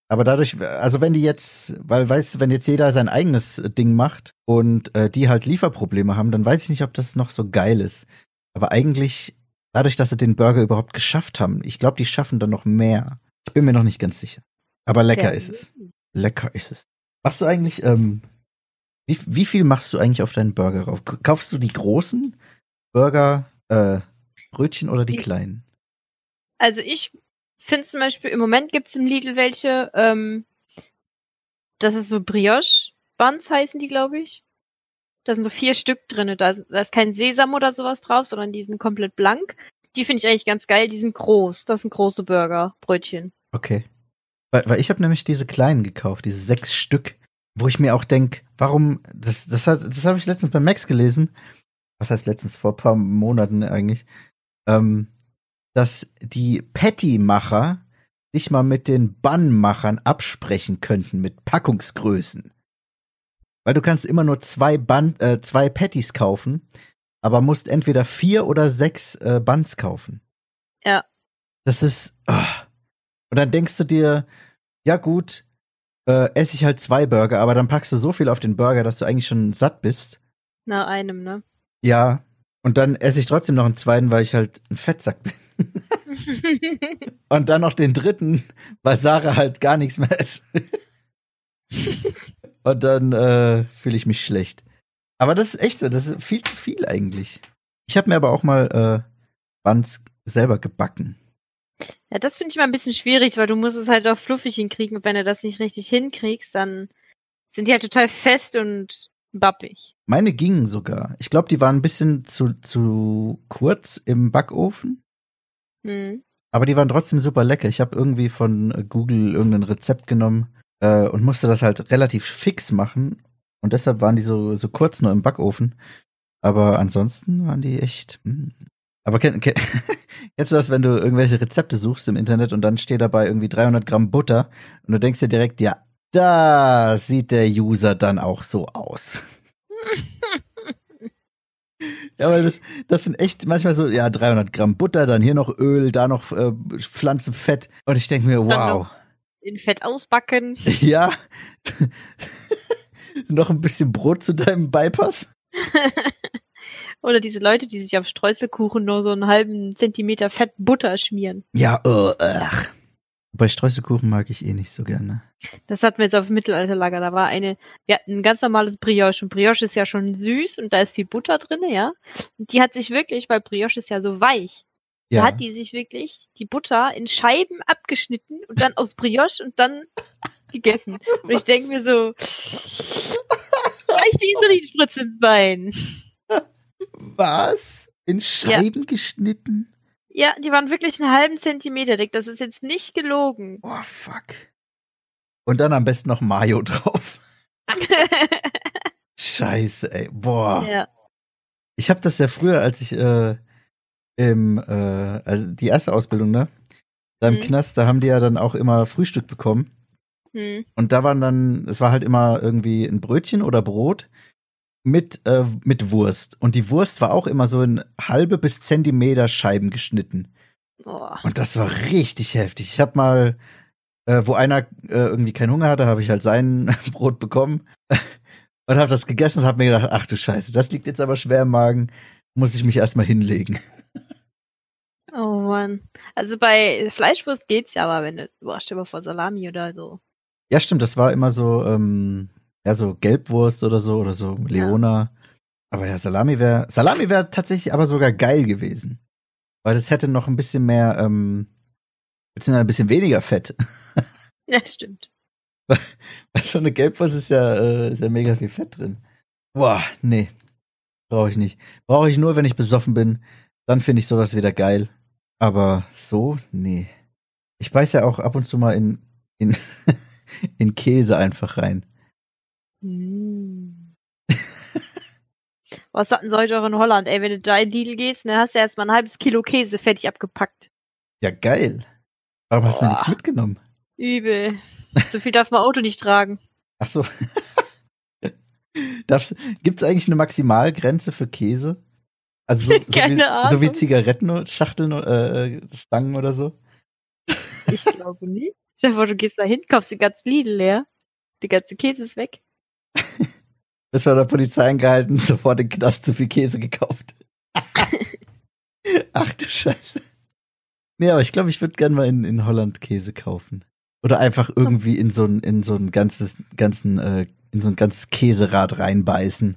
Aber dadurch, also wenn die jetzt, weil weißt du, wenn jetzt jeder sein eigenes Ding macht und äh, die halt Lieferprobleme haben, dann weiß ich nicht, ob das noch so geil ist. Aber eigentlich, dadurch, dass sie den Burger überhaupt geschafft haben, ich glaube, die schaffen dann noch mehr. Ich bin mir noch nicht ganz sicher. Aber lecker ist es. Lecker ist es. Machst du eigentlich, ähm, wie, wie viel machst du eigentlich auf deinen Burger rauf? Kaufst du die großen Burger, äh, Brötchen oder die Die- kleinen? Also ich finde zum Beispiel, im Moment gibt's im Lidl welche, ähm, das ist so Brioche-Buns heißen die, glaube ich. Da sind so vier Stück drinne. Da ist, da ist kein Sesam oder sowas drauf, sondern die sind komplett blank. Die finde ich eigentlich ganz geil. Die sind groß. Das sind große Burger, Brötchen. Okay. Weil, weil ich habe nämlich diese kleinen gekauft, diese sechs Stück, wo ich mir auch denk, warum, das, das, hat, das habe ich letztens bei Max gelesen. Was heißt letztens, vor ein paar Monaten eigentlich. ähm, dass die Patty-Macher sich mal mit den Bun-Machern absprechen könnten mit Packungsgrößen. Weil du kannst immer nur zwei, Bun, äh, zwei Patties kaufen, aber musst entweder vier oder sechs äh, Buns kaufen. Ja. Das ist. ah. Und dann denkst du dir, ja gut, äh, esse ich halt zwei Burger, aber dann packst du so viel auf den Burger, dass du eigentlich schon satt bist. Na, einem, ne? Ja. Und dann esse ich trotzdem noch einen zweiten, weil ich halt ein Fettsack bin. [laughs] Und dann noch den dritten, weil Sarah halt gar nichts mehr isst. [laughs] Und dann äh, fühle ich mich schlecht. Aber das ist echt so, das ist viel zu viel eigentlich. Ich habe mir aber auch mal äh, Buns selber gebacken. Ja, das finde ich mal ein bisschen schwierig, weil du musst es halt auch fluffig hinkriegen. Und wenn du das nicht richtig hinkriegst, dann sind die halt total fest und bappig. Meine gingen sogar. Ich glaube, die waren ein bisschen zu, zu kurz im Backofen, Hm. aber die waren trotzdem super lecker. Ich habe irgendwie von äh, Google irgendein Rezept genommen äh, und musste das halt relativ fix machen. Und deshalb waren die so, so kurz nur im Backofen. Aber ansonsten waren die echt. mm. Aber kenn, kenn, [laughs] kennst du das, wenn du irgendwelche Rezepte suchst im Internet und dann steht dabei irgendwie 300 Gramm Butter und du denkst dir direkt, ja, da sieht der User dann auch so aus. [laughs] Ja, weil das, das sind echt manchmal so, ja, 300 Gramm Butter, dann hier noch Öl, da noch äh, Pflanzenfett. Und ich denke mir, wow, In Fett ausbacken. [laughs] ja, noch ein bisschen Brot zu deinem Bypass. Oder diese Leute, die sich auf Streuselkuchen nur so einen halben Zentimeter Fett Butter schmieren. Ja, uh, ach. Bei Streuselkuchen mag ich eh nicht so gerne. Das hatten wir jetzt auf dem Mittelalterlager. Da war eine, wir hatten ein ganz normales Brioche. Und Brioche ist ja schon süß und da ist viel Butter drin, ja. Und die hat sich wirklich, weil Brioche ist ja so weich, da Ja, hat die sich wirklich die Butter in Scheiben abgeschnitten und dann aus Brioche und dann gegessen. Und ich denke mir so, [laughs] gleich die Insulinspritze ins Bein. Was? In Scheiben geschnitten? Ja, die waren wirklich einen halben Zentimeter dick. Das ist jetzt nicht gelogen. Oh, fuck. Und dann am besten noch Mayo drauf. [laughs] Scheiße, ey. Boah. ja. Ich habe das ja früher, als ich äh, im, äh, also die erste Ausbildung, ne? Da im Mhm. Knast, da haben die ja dann auch immer Frühstück bekommen. Hm. Und da waren dann, es war halt immer irgendwie ein Brötchen oder Brot mit, äh, mit Wurst. Und die Wurst war auch immer so in halbe bis Zentimeter Scheiben geschnitten. Oh. Und das war richtig heftig. Ich habe mal, äh, wo einer äh, irgendwie keinen Hunger hatte, habe ich halt sein [laughs] Brot bekommen [laughs] und habe das gegessen und habe mir gedacht, ach du Scheiße, das liegt jetzt aber schwer im Magen, muss ich mich erstmal hinlegen. [laughs] oh Mann. Also bei Fleischwurst geht's ja, aber wenn du, boah, stell mal vor Salami oder so. Ja, stimmt, das war immer so, ähm, ja, so Gelbwurst oder so oder so Leona. Aber ja, Salami wäre, Salami wäre tatsächlich aber sogar geil gewesen. Weil das hätte noch ein bisschen mehr, ähm, beziehungsweise ein bisschen weniger Fett. [laughs] Ja, stimmt. [laughs] Weil so eine Gelbwurst ist ja, äh, ist ja mega viel Fett drin. Boah, nee. Brauche ich nicht. Brauche ich nur, wenn ich besoffen bin. Dann finde ich sowas wieder geil. Aber so, nee. Ich beiß ja auch ab und zu mal in, in, [laughs] in Käse einfach rein. Mm. [laughs] Was hatten sie heute auch in Holland? Ey, wenn du da in Lidl gehst, dann hast du erstmal ein halbes Kilo Käse fertig abgepackt. Ja, geil. Warum hast du mir Boah. nichts mitgenommen? Übel. So viel darf man Auto nicht tragen. Ach so. [laughs] Darfst, gibt's eigentlich eine Maximalgrenze für Käse? Also so, so, Keine wie, so wie Ahnung. Zigarettenschachteln, äh, Stangen oder so? Ich glaube nicht. Stell dir vor, du gehst da hin, kaufst die ganze Lidl leer. Die ganze Käse ist weg. Das war der Polizei angehalten, sofort den Knast zu viel Käse gekauft. Ach du Scheiße. Nee, aber ich glaube, ich würde gerne mal in, in Holland Käse kaufen. Oder einfach irgendwie in so ein, in so ein ganzes, ganzen, äh, in so ein ganzes Käserad reinbeißen.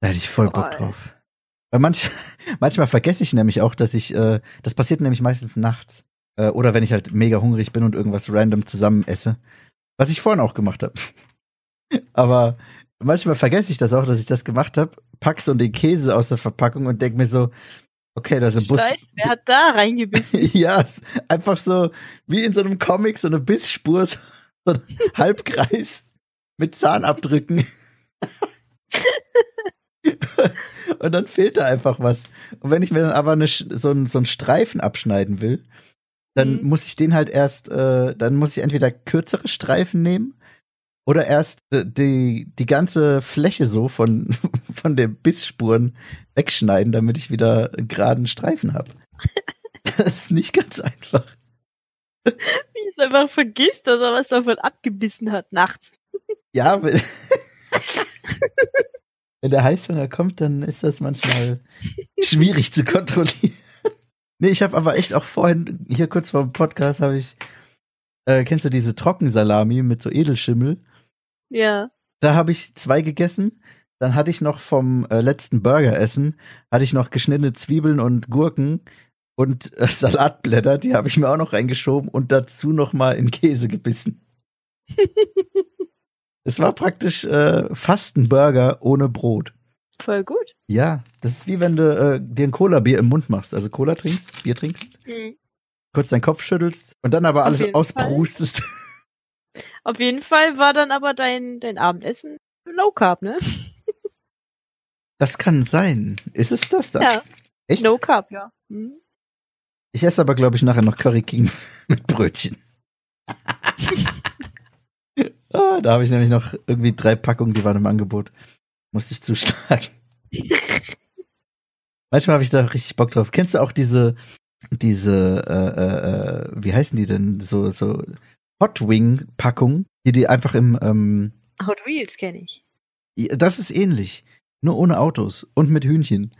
Da hätte ich voll Bock drauf. Weil manch, [laughs] manchmal vergesse ich nämlich auch, dass ich, äh, das passiert nämlich meistens nachts. Äh, oder wenn ich halt mega hungrig bin und irgendwas random zusammen esse. Was ich vorhin auch gemacht habe. Aber manchmal vergesse ich das auch, dass ich das gemacht habe, pack so den Käse aus der Verpackung und denk mir so, okay, da ist ein Bus. Scheiße, wer hat da reingebissen? [laughs] ja, einfach so wie in so einem Comic, so eine Bissspur, so [laughs] so ein Halbkreis mit Zahnabdrücken. [laughs] Und dann fehlt da einfach was. Und wenn ich mir dann aber eine, so, einen, so einen Streifen abschneiden will, dann Mhm. muss ich den halt erst, äh, dann muss ich entweder kürzere Streifen nehmen oder erst äh, die, die ganze Fläche so von, [laughs] von den Bissspuren wegschneiden, damit ich wieder einen geraden Streifen habe. [laughs] Das ist nicht ganz einfach. [laughs] Wie es einfach vergisst, dass er was davon abgebissen hat nachts. Ja, wenn, wenn der Heißhunger kommt, dann ist das manchmal schwierig zu kontrollieren. Nee, ich habe aber echt auch vorhin, hier kurz vor dem Podcast, habe ich, äh, kennst du diese Trockensalami mit so Edelschimmel? Ja. Da habe ich zwei gegessen. Dann hatte ich noch vom äh, letzten Burgeressen, hatte ich noch geschnittene Zwiebeln und Gurken und äh, [laughs] Salatblätter, die habe ich mir auch noch reingeschoben und dazu noch mal in Käse gebissen. [laughs] es war praktisch äh, fast ein Burger ohne Brot. Voll gut. Ja, das ist wie wenn du äh, dir ein Cola-Bier im Mund machst. Also Cola trinkst, Bier trinkst, Mhm. kurz deinen Kopf schüttelst und dann aber alles jeden ausprustest. Auf jeden Fall war dann aber dein, dein Abendessen Low Carb, ne? Das kann sein. Ist es das dann? Ja. Echt? Low Carb, ja. Mhm. Ich esse aber, glaube ich, nachher noch Curry King [laughs] mit Brötchen. [laughs] ah, da habe ich nämlich noch irgendwie drei Packungen, die waren im Angebot. Musste ich zuschlagen. [laughs] Manchmal habe ich da richtig Bock drauf. Kennst du auch diese, diese, äh, äh, äh, wie heißen die denn? So, so Hot Wing Packungen, die die einfach im, ähm, Hot Wheels kenne ich. das ist ähnlich. Nur ohne Autos und mit Hühnchen.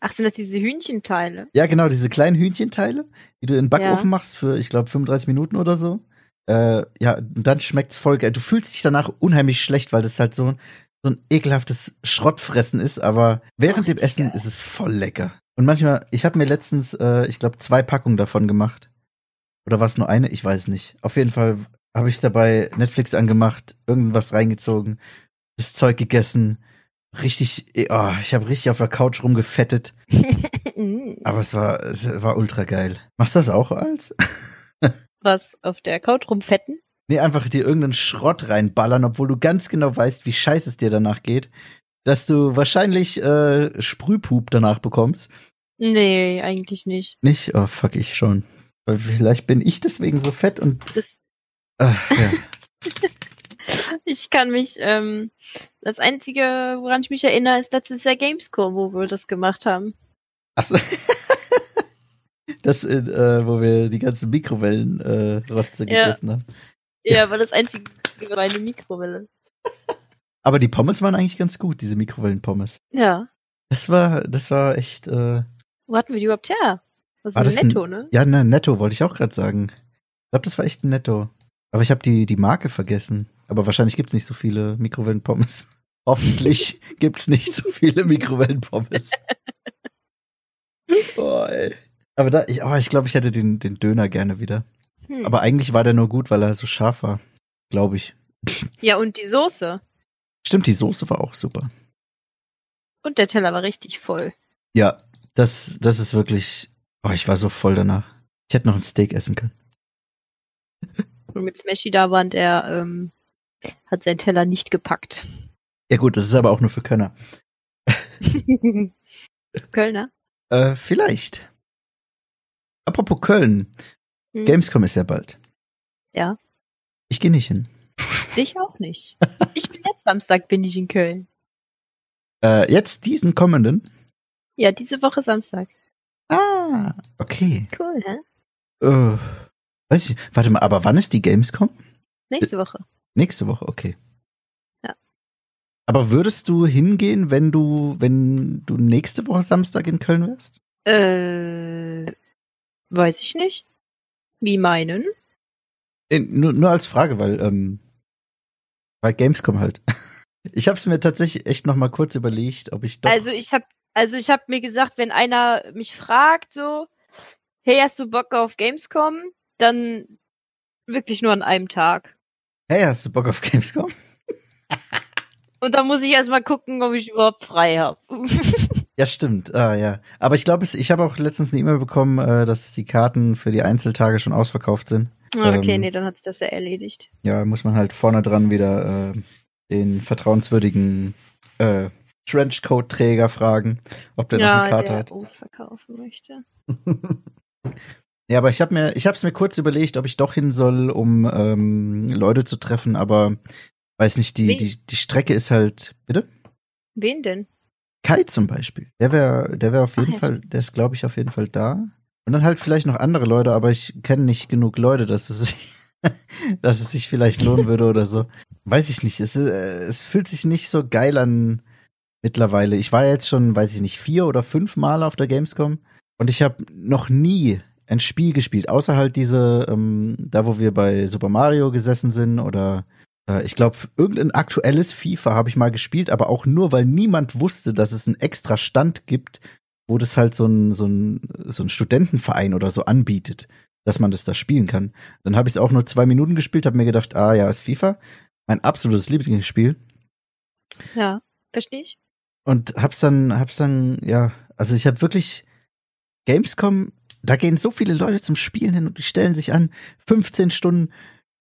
Ach, sind das diese Hühnchenteile? Ja, genau, diese kleinen Hühnchenteile, die du in den Backofen Ja. machst für, ich glaube, 35 Minuten oder so. Äh, ja, und dann schmeckt's voll geil. Du fühlst dich danach unheimlich schlecht, weil das halt so, ein- so ein ekelhaftes Schrottfressen ist, aber während Oh, dem Essen geil. ist es voll lecker. Und manchmal, ich habe mir letztens, äh, ich glaube, zwei Packungen davon gemacht. Oder war es nur eine? Ich weiß nicht. Auf jeden Fall habe ich dabei Netflix angemacht, irgendwas reingezogen, das Zeug gegessen. Richtig, oh, ich habe richtig auf der Couch rumgefettet. [laughs] Aber es war, es war ultra geil. Machst du das auch als? [laughs] Was auf der Couch rumfetten? Nee, einfach dir irgendeinen Schrott reinballern, obwohl du ganz genau weißt, wie scheiße es dir danach geht. Dass du wahrscheinlich äh, Sprühpup danach bekommst. Nee, eigentlich nicht. Nicht? Oh, fuck, ich schon. Weil vielleicht bin ich deswegen so fett und. Das, Äh, ja. [laughs] ich kann mich, ähm, das Einzige, woran ich mich erinnere, ist letztes Jahr Gamescom, wo wir das gemacht haben. Achso. [laughs] Das, in, äh, wo wir die ganzen Mikrowellen äh, Ja. gegessen haben. Ja, war das Einzige, war eine Mikrowelle. [laughs] Aber die Pommes waren eigentlich ganz gut, diese Mikrowellenpommes. Ja. Das war, das war echt, äh, Wo hatten wir die überhaupt her? Das War das ein- netto, ne? Ja, ne, netto wollte ich auch gerade sagen. Ich glaube, das war echt ein netto. Aber ich habe die, die Marke vergessen. Aber wahrscheinlich gibt's nicht so viele Mikrowellenpommes. [laughs] Hoffentlich [laughs] gibt's nicht so viele Mikrowellenpommes. [laughs] oh, ey. Aber da, ich, oh, ich glaube, ich hätte den, den Döner gerne wieder. Hm. Aber eigentlich war der nur gut, weil er so scharf war. Glaube ich. ja, und die Soße. Stimmt, die Soße war auch super. Und der Teller war richtig voll. Ja, das, das ist wirklich. Oh, ich war so voll danach. Ich hätte noch ein Steak essen können. Und mit Smashy da war und er ähm, hat seinen Teller nicht gepackt. Ja, gut, das ist aber auch nur für Könner. [laughs] Kölner? Äh, vielleicht. Apropos Köln. Hm. Gamescom ist ja bald. Ja. Ich gehe nicht hin. Ich auch nicht. Ich bin jetzt Samstag bin ich in Köln. Äh, jetzt diesen kommenden. Ja, diese Woche Samstag. Ah, okay. Cool, hä? Äh, weiß ich. Warte mal, aber wann ist die Gamescom? Nächste Woche. Nächste Woche, okay. Ja. Aber würdest du hingehen, wenn du, wenn du nächste Woche Samstag in Köln wärst? Äh, weiß ich nicht. Wie meinen? Äh, nur, nur als Frage, weil, ähm, weil Gamescom halt. [laughs] Ich habe es mir tatsächlich echt noch mal kurz überlegt, ob ich doch. Also ich habe also ich habe mir gesagt, wenn einer mich fragt so, hey, hast du Bock auf Gamescom? Dann wirklich nur an einem Tag. hey, hast du Bock auf Gamescom? [laughs] Und dann muss ich erstmal gucken, ob ich überhaupt frei habe. [laughs] Ja, stimmt. Ah, ja. Aber ich glaube, ich habe auch letztens eine E-Mail bekommen, äh, dass die Karten für die Einzeltage schon ausverkauft sind. okay, Ähm, nee, dann hat sich das ja erledigt. Ja, muss man halt vorne dran wieder äh, den vertrauenswürdigen äh, Trenchcoat-Träger fragen, ob der noch ja, eine Karte der hat. uns verkaufen möchte. [laughs] Ja, aber ich habe mir, ich habe es mir kurz überlegt, ob ich doch hin soll, um ähm, Leute zu treffen, aber weiß nicht, die, Wen? die, die Strecke ist halt, bitte? Wen denn? Kai zum Beispiel. Der wäre, der wäre auf Ach, jeden ja, Fall, der ist, glaube ich, auf jeden Fall da. Und dann halt vielleicht noch andere Leute, aber ich kenne nicht genug Leute, dass es sich, [laughs] dass es sich vielleicht lohnen würde oder so. Weiß ich nicht. Es, äh, es fühlt sich nicht so geil an mittlerweile. Ich war jetzt schon, weiß ich nicht, vier oder fünf Mal auf der Gamescom und ich habe noch nie ein Spiel gespielt, außer halt diese, ähm, da wo wir bei Super Mario gesessen sind oder äh, ich glaube, irgendein aktuelles FIFA habe ich mal gespielt, aber auch nur, weil niemand wusste, dass es einen extra Stand gibt, wo das halt so ein, so ein, so ein Studentenverein oder so anbietet, dass man das da spielen kann. Dann habe ich es auch nur zwei Minuten gespielt, habe mir gedacht, ah ja, ist FIFA. Mein absolutes Lieblingsspiel. Ja, verstehe ich. Und hab's dann, hab's dann, ja, also ich habe wirklich Gamescom, da gehen so viele Leute zum Spielen hin und die stellen sich an, 15 Stunden.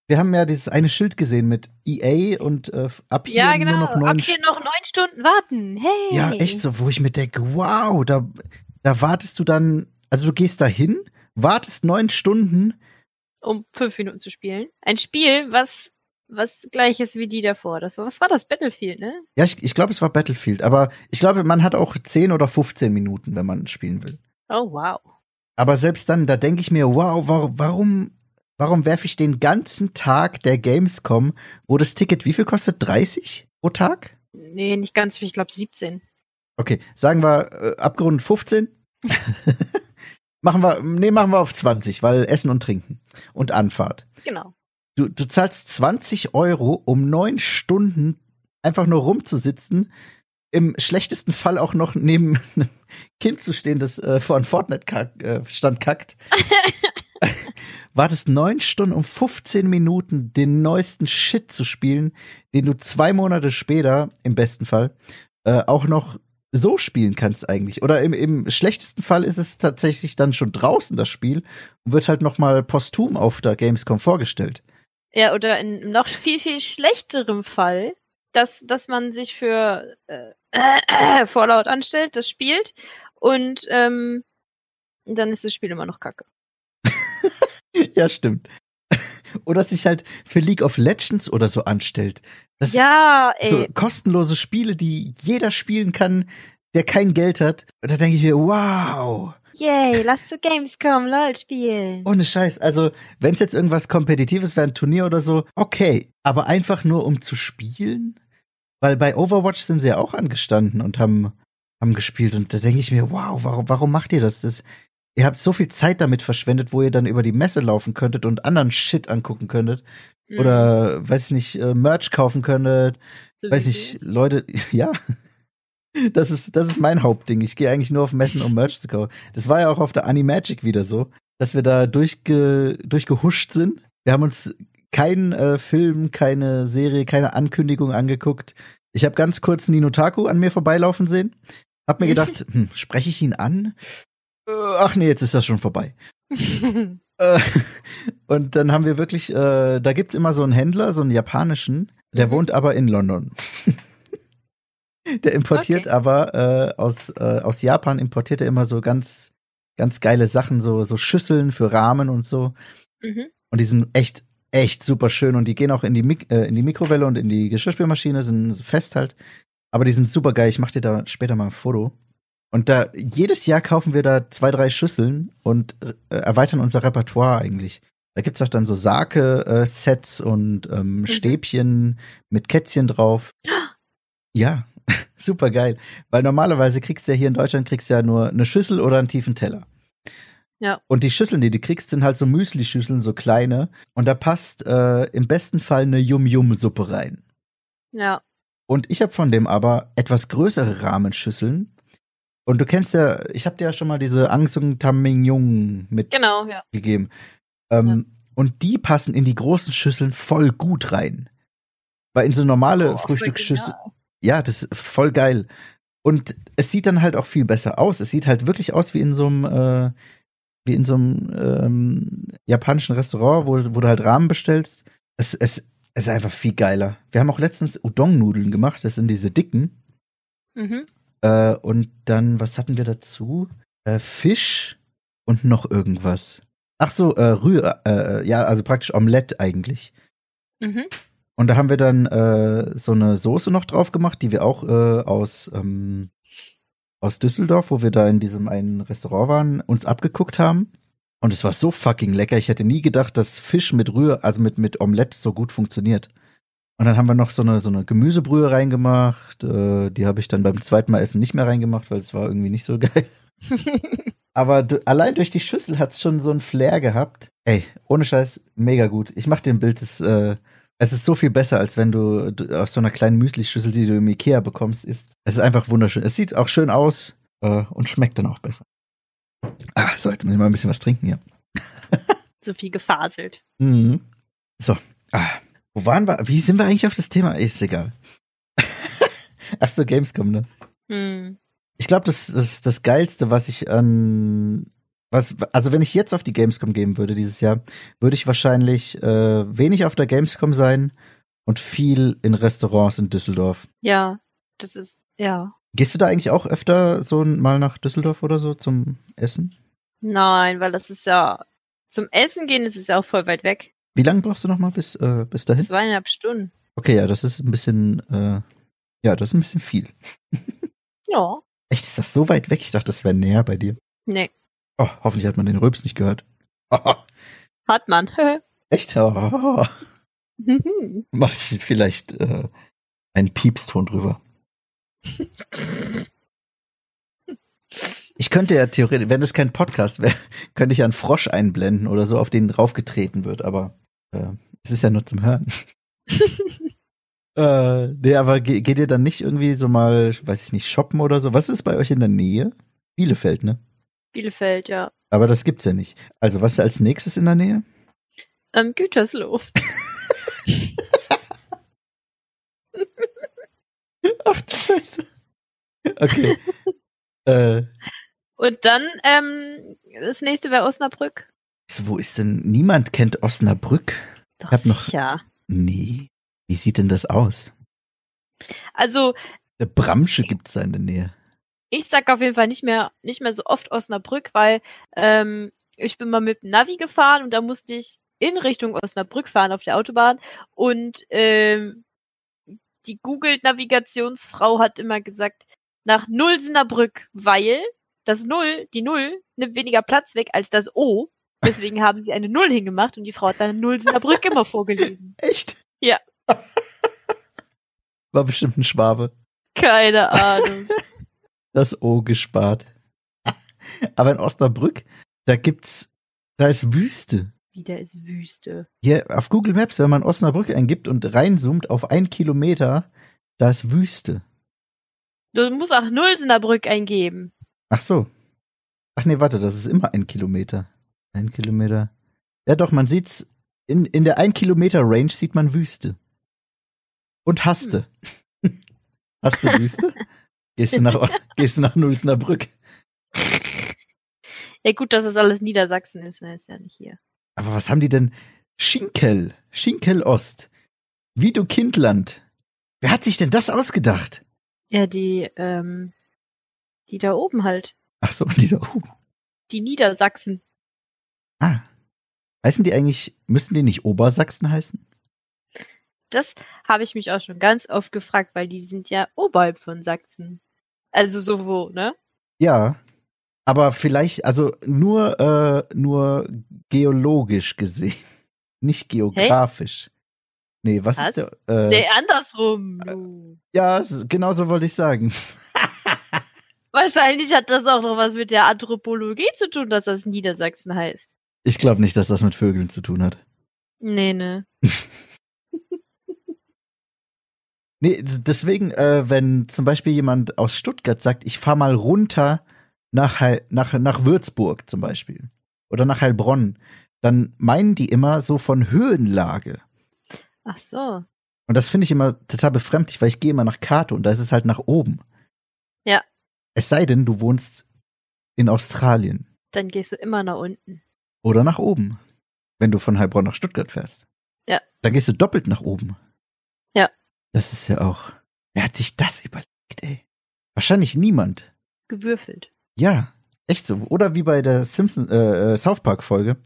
Wir haben ja dieses eine Schild gesehen mit EA und äh, ab hier Ja, genau. nur noch neun hier noch neun Stunden warten. Hey. Ja, echt so, wo ich mir denke, wow, da, da wartest du dann, also du gehst da hin, wartest neun Stunden. Um fünf Minuten zu spielen. Ein Spiel, was was gleich ist wie die davor. Das was war das? Battlefield, ne? Ja, ich, ich glaube, es war Battlefield, aber ich glaube, man hat auch 10 oder 15 Minuten, wenn man spielen will. Oh, wow. Aber selbst dann, da denke ich mir, wow, wa- warum, warum werfe ich den ganzen Tag der Gamescom, wo das Ticket wie viel kostet? 30 pro Tag? Nee, nicht ganz viel, ich glaube 17. Okay, sagen wir äh, abgerundet 15. [laughs] machen wir, nee, machen wir auf 20, weil Essen und Trinken und Anfahrt. Genau. Du, du zahlst 20 Euro, um neun Stunden einfach nur rumzusitzen, im schlechtesten Fall auch noch neben einem Kind zu stehen, das äh, vor einem Fortnite-Stand äh, Stand kackt. [laughs] Wartest neun Stunden, um 15 Minuten den neuesten Shit zu spielen, den du zwei Monate später, im besten Fall, äh, auch noch so spielen kannst eigentlich. Oder im, im schlechtesten Fall ist es tatsächlich dann schon draußen, das Spiel, und wird halt noch mal posthum auf der Gamescom vorgestellt. Ja, oder in noch viel, viel schlechterem Fall, dass, dass man sich für äh, äh, [coughs] Fallout anstellt, das spielt und ähm, dann ist das Spiel immer noch kacke. [laughs] ja, stimmt. [laughs] Oder sich halt für League of Legends oder so anstellt. Das Ja, ey. so kostenlose Spiele, die jeder spielen kann, der kein Geld hat. Und da denke ich mir, wow, Yay, lass zu Gamescom LOL spielen. ohne Scheiß. Also, wenn es jetzt irgendwas Kompetitives wäre, ein Turnier oder so, okay. Aber einfach nur um zu spielen? Weil bei Overwatch sind sie ja auch angestanden und haben, haben gespielt. Und da denke ich mir, wow, warum, warum macht ihr das? das? Ihr habt so viel Zeit damit verschwendet, wo ihr dann über die Messe laufen könntet und anderen Shit angucken könntet. Mhm. Oder, weiß ich nicht, äh, Merch kaufen könntet. So weiß nicht, Leute, [laughs] ja. Das ist, das ist mein Hauptding. Ich gehe eigentlich nur auf Messen, um Merch zu kaufen. Das war ja auch auf der Animagic wieder so, dass wir da durchge, durchgehuscht sind. Wir haben uns keinen äh, Film, keine Serie, keine Ankündigung angeguckt. Ich habe ganz kurz Ninotaku an mir vorbeilaufen sehen. Hab mir gedacht, [laughs] hm, spreche ich ihn an? Äh, ach nee, jetzt ist das schon vorbei. [laughs] Äh, und dann haben wir wirklich, äh, da gibt's immer so einen Händler, so einen japanischen, der Mhm. wohnt aber in London. Der importiert Okay. aber äh, aus, äh, aus Japan importiert er immer so ganz, ganz geile Sachen, so, so Schüsseln für Rahmen und so. mhm. Und die sind echt, echt super schön und die gehen auch in die, Mik äh, in die Mikrowelle und in die Geschirrspülmaschine, sind fest halt. Aber die sind super geil. Ich mach dir da später mal ein Foto. Und da jedes Jahr kaufen wir da zwei, drei Schüsseln und äh, erweitern unser Repertoire eigentlich. Da gibt's auch dann so Sake-Sets und ähm, Stäbchen mit Kätzchen drauf. Ja, [laughs] super geil. Weil normalerweise kriegst du ja hier in Deutschland kriegst du ja nur eine Schüssel oder einen tiefen Teller. Ja. Und die Schüsseln, die du kriegst, sind halt so Müsli-Schüsseln, so kleine. Und da passt äh, im besten Fall eine Yum-Yum-Suppe rein. Ja. Und ich habe von dem aber etwas größere Rahmenschüsseln. Und du kennst ja, ich habe dir ja schon mal diese Angsung Tamingyung Genau, ja. mitgegeben. Ähm, Und die passen in die großen Schüsseln voll gut rein. Weil in so normale Oh, Frühstücksschüsseln, genial. Ja, das ist voll geil. Und es sieht dann halt auch viel besser aus. Es sieht halt wirklich aus wie in so einem, äh, wie in so einem ähm, japanischen Restaurant, wo, wo du halt Rahmen bestellst. Es, es, es ist einfach viel geiler. Wir haben auch letztens Udon-Nudeln gemacht. Das sind diese dicken. Mhm. Äh, und dann, was hatten wir dazu? Äh, Fisch und noch irgendwas. Ach so, äh, Rühr, äh, ja, also praktisch Omelette eigentlich. Mhm. Und da haben wir dann äh, so eine Soße noch drauf gemacht, die wir auch äh, aus, ähm, aus Düsseldorf, wo wir da in diesem einen Restaurant waren, uns abgeguckt haben. Und es war so fucking lecker. Ich hätte nie gedacht, dass Fisch mit Rühr, also mit, mit Omelette so gut funktioniert. Und dann haben wir noch so eine, so eine Gemüsebrühe reingemacht. Äh, die habe ich dann beim zweiten Mal essen nicht mehr reingemacht, weil es war irgendwie nicht so [laughs] geil. Aber du, allein durch die Schüssel hat es schon so einen Flair gehabt. Ey, ohne Scheiß, mega gut. Ich mach dir ein Bild, das, äh, es ist so viel besser, als wenn du, aus so einer kleinen Müsli-Schüssel, die du im Ikea bekommst, isst. Es ist einfach wunderschön. Es sieht auch schön aus äh, und schmeckt dann auch besser. Ah, so, jetzt muss ich mal ein bisschen was trinken hier. [laughs] so viel gefaselt. Mhm. So, ah, wo waren wir? Wie sind wir eigentlich auf das Thema? Ist egal. [laughs] Ach so, Gamescom, ne? Hm. Ich glaube, das ist das Geilste, was ich an was, also wenn ich jetzt auf die Gamescom gehen würde dieses Jahr, würde ich wahrscheinlich äh, wenig auf der Gamescom sein und viel in Restaurants in Düsseldorf. Ja, das ist, ja. Gehst du da eigentlich auch öfter so mal nach Düsseldorf oder so zum Essen? Nein, weil das ist ja, zum Essen gehen ist es ja auch voll weit weg. Wie lange brauchst du noch mal bis, äh, bis dahin? Zweieinhalb Stunden. Okay, ja, das ist ein bisschen, äh, ja, das ist ein bisschen viel. Ja. Echt, ist das so weit weg? Ich dachte, das wäre näher bei dir. Nee. Oh, hoffentlich hat man den Röps nicht gehört. Oh, [laughs] Hat man. [laughs] echt? Oh, Mach ich vielleicht äh, einen Piepston drüber. Ich könnte ja theoretisch, wenn es kein Podcast wäre, [laughs] könnte ich ja einen Frosch einblenden oder so, auf den draufgetreten wird, aber äh, es ist ja nur zum Hören. äh, nee, aber ge geht ihr dann nicht irgendwie so mal, weiß ich nicht, shoppen oder so? Was ist bei euch in der Nähe? Bielefeld, ne? Bielefeld, ja. Aber das gibt's ja nicht. Also, was ist als nächstes in der Nähe? Ähm, Gütersloh. [laughs] Ach Scheiße. Okay. [laughs] äh, Und dann, ähm, das nächste wäre Osnabrück. wo ist denn? Niemand kennt Osnabrück? Doch Hab noch- sicher. Nee. Wie sieht denn das aus? Also, Eine Bramsche gibt's da in der Nähe. Ich sag auf jeden Fall nicht mehr, nicht mehr so oft Osnabrück, weil ähm, ich bin mal mit dem Navi gefahren und da musste ich in Richtung Osnabrück fahren auf der Autobahn und ähm, die Google-Navigationsfrau hat immer gesagt, nach Nullsennerbrück, weil das Null, die Null, nimmt weniger Platz weg als das O. Deswegen haben sie eine Null hingemacht und die Frau hat dann Nullsennerbrück immer vorgelesen. [laughs] Echt? Ja. [laughs] War bestimmt ein Schwabe. Keine Ahnung. Das O gespart. [laughs] Aber in Osnabrück, da gibt's, da ist Wüste. Wieder ist Wüste. Hier auf Google Maps, wenn man Osnabrück eingibt und reinzoomt auf ein Kilometer, da ist Wüste. Du musst auch Nullsennerbrück eingeben. Ach so. Ach nee, warte, das ist immer ein Kilometer. Ein Kilometer. Ja doch, man sieht's, in, in der ein Kilometer Range sieht man Wüste. Und Haste. [laughs] Hast du Wüste? [laughs] Gehst du nach, [laughs] gehst du nach Nullsnerbrück? Ja gut, dass das alles Niedersachsen ist, ne? Ist ja nicht hier. Aber was haben die denn? Schinkel. Schinkel Ost. Wie du Kindland. Wer hat sich denn das ausgedacht? Ja, die, ähm, die da oben halt. Ach so, die da oben. Die Niedersachsen. Ah. Heißen die eigentlich, müssten die nicht Obersachsen heißen? Das habe ich mich auch schon ganz oft gefragt, weil die sind ja oberhalb von Sachsen. Also so wo, ne? Ja. Aber vielleicht, also nur, äh, nur geologisch gesehen. [laughs] Nicht geografisch. Nee, was, Was? ist der? Äh, Nee, andersrum. du. Ja, genau so wollte ich sagen. [laughs] Wahrscheinlich hat das auch noch was mit der Anthropologie zu tun, dass das Niedersachsen heißt. Ich glaube nicht, dass das mit Vögeln zu tun hat. Nee, ne. [laughs] Nee, deswegen, äh, wenn zum Beispiel jemand aus Stuttgart sagt, ich fahr mal runter nach, Heil nach, nach Würzburg zum Beispiel oder nach Heilbronn, dann meinen die immer so von Höhenlage. Ach so. Und das finde ich immer total befremdlich, weil ich gehe immer nach Karte und da ist es halt nach oben. Ja. Es sei denn, du wohnst in Australien Dann gehst du immer nach unten. oder nach oben, wenn du von Heilbronn nach Stuttgart fährst. Ja. Dann gehst du doppelt nach oben. Das ist ja auch. Wer hat sich das überlegt, ey? Wahrscheinlich niemand. Gewürfelt. Ja, echt so. Oder wie bei der Simpson äh, äh, South Park Folge,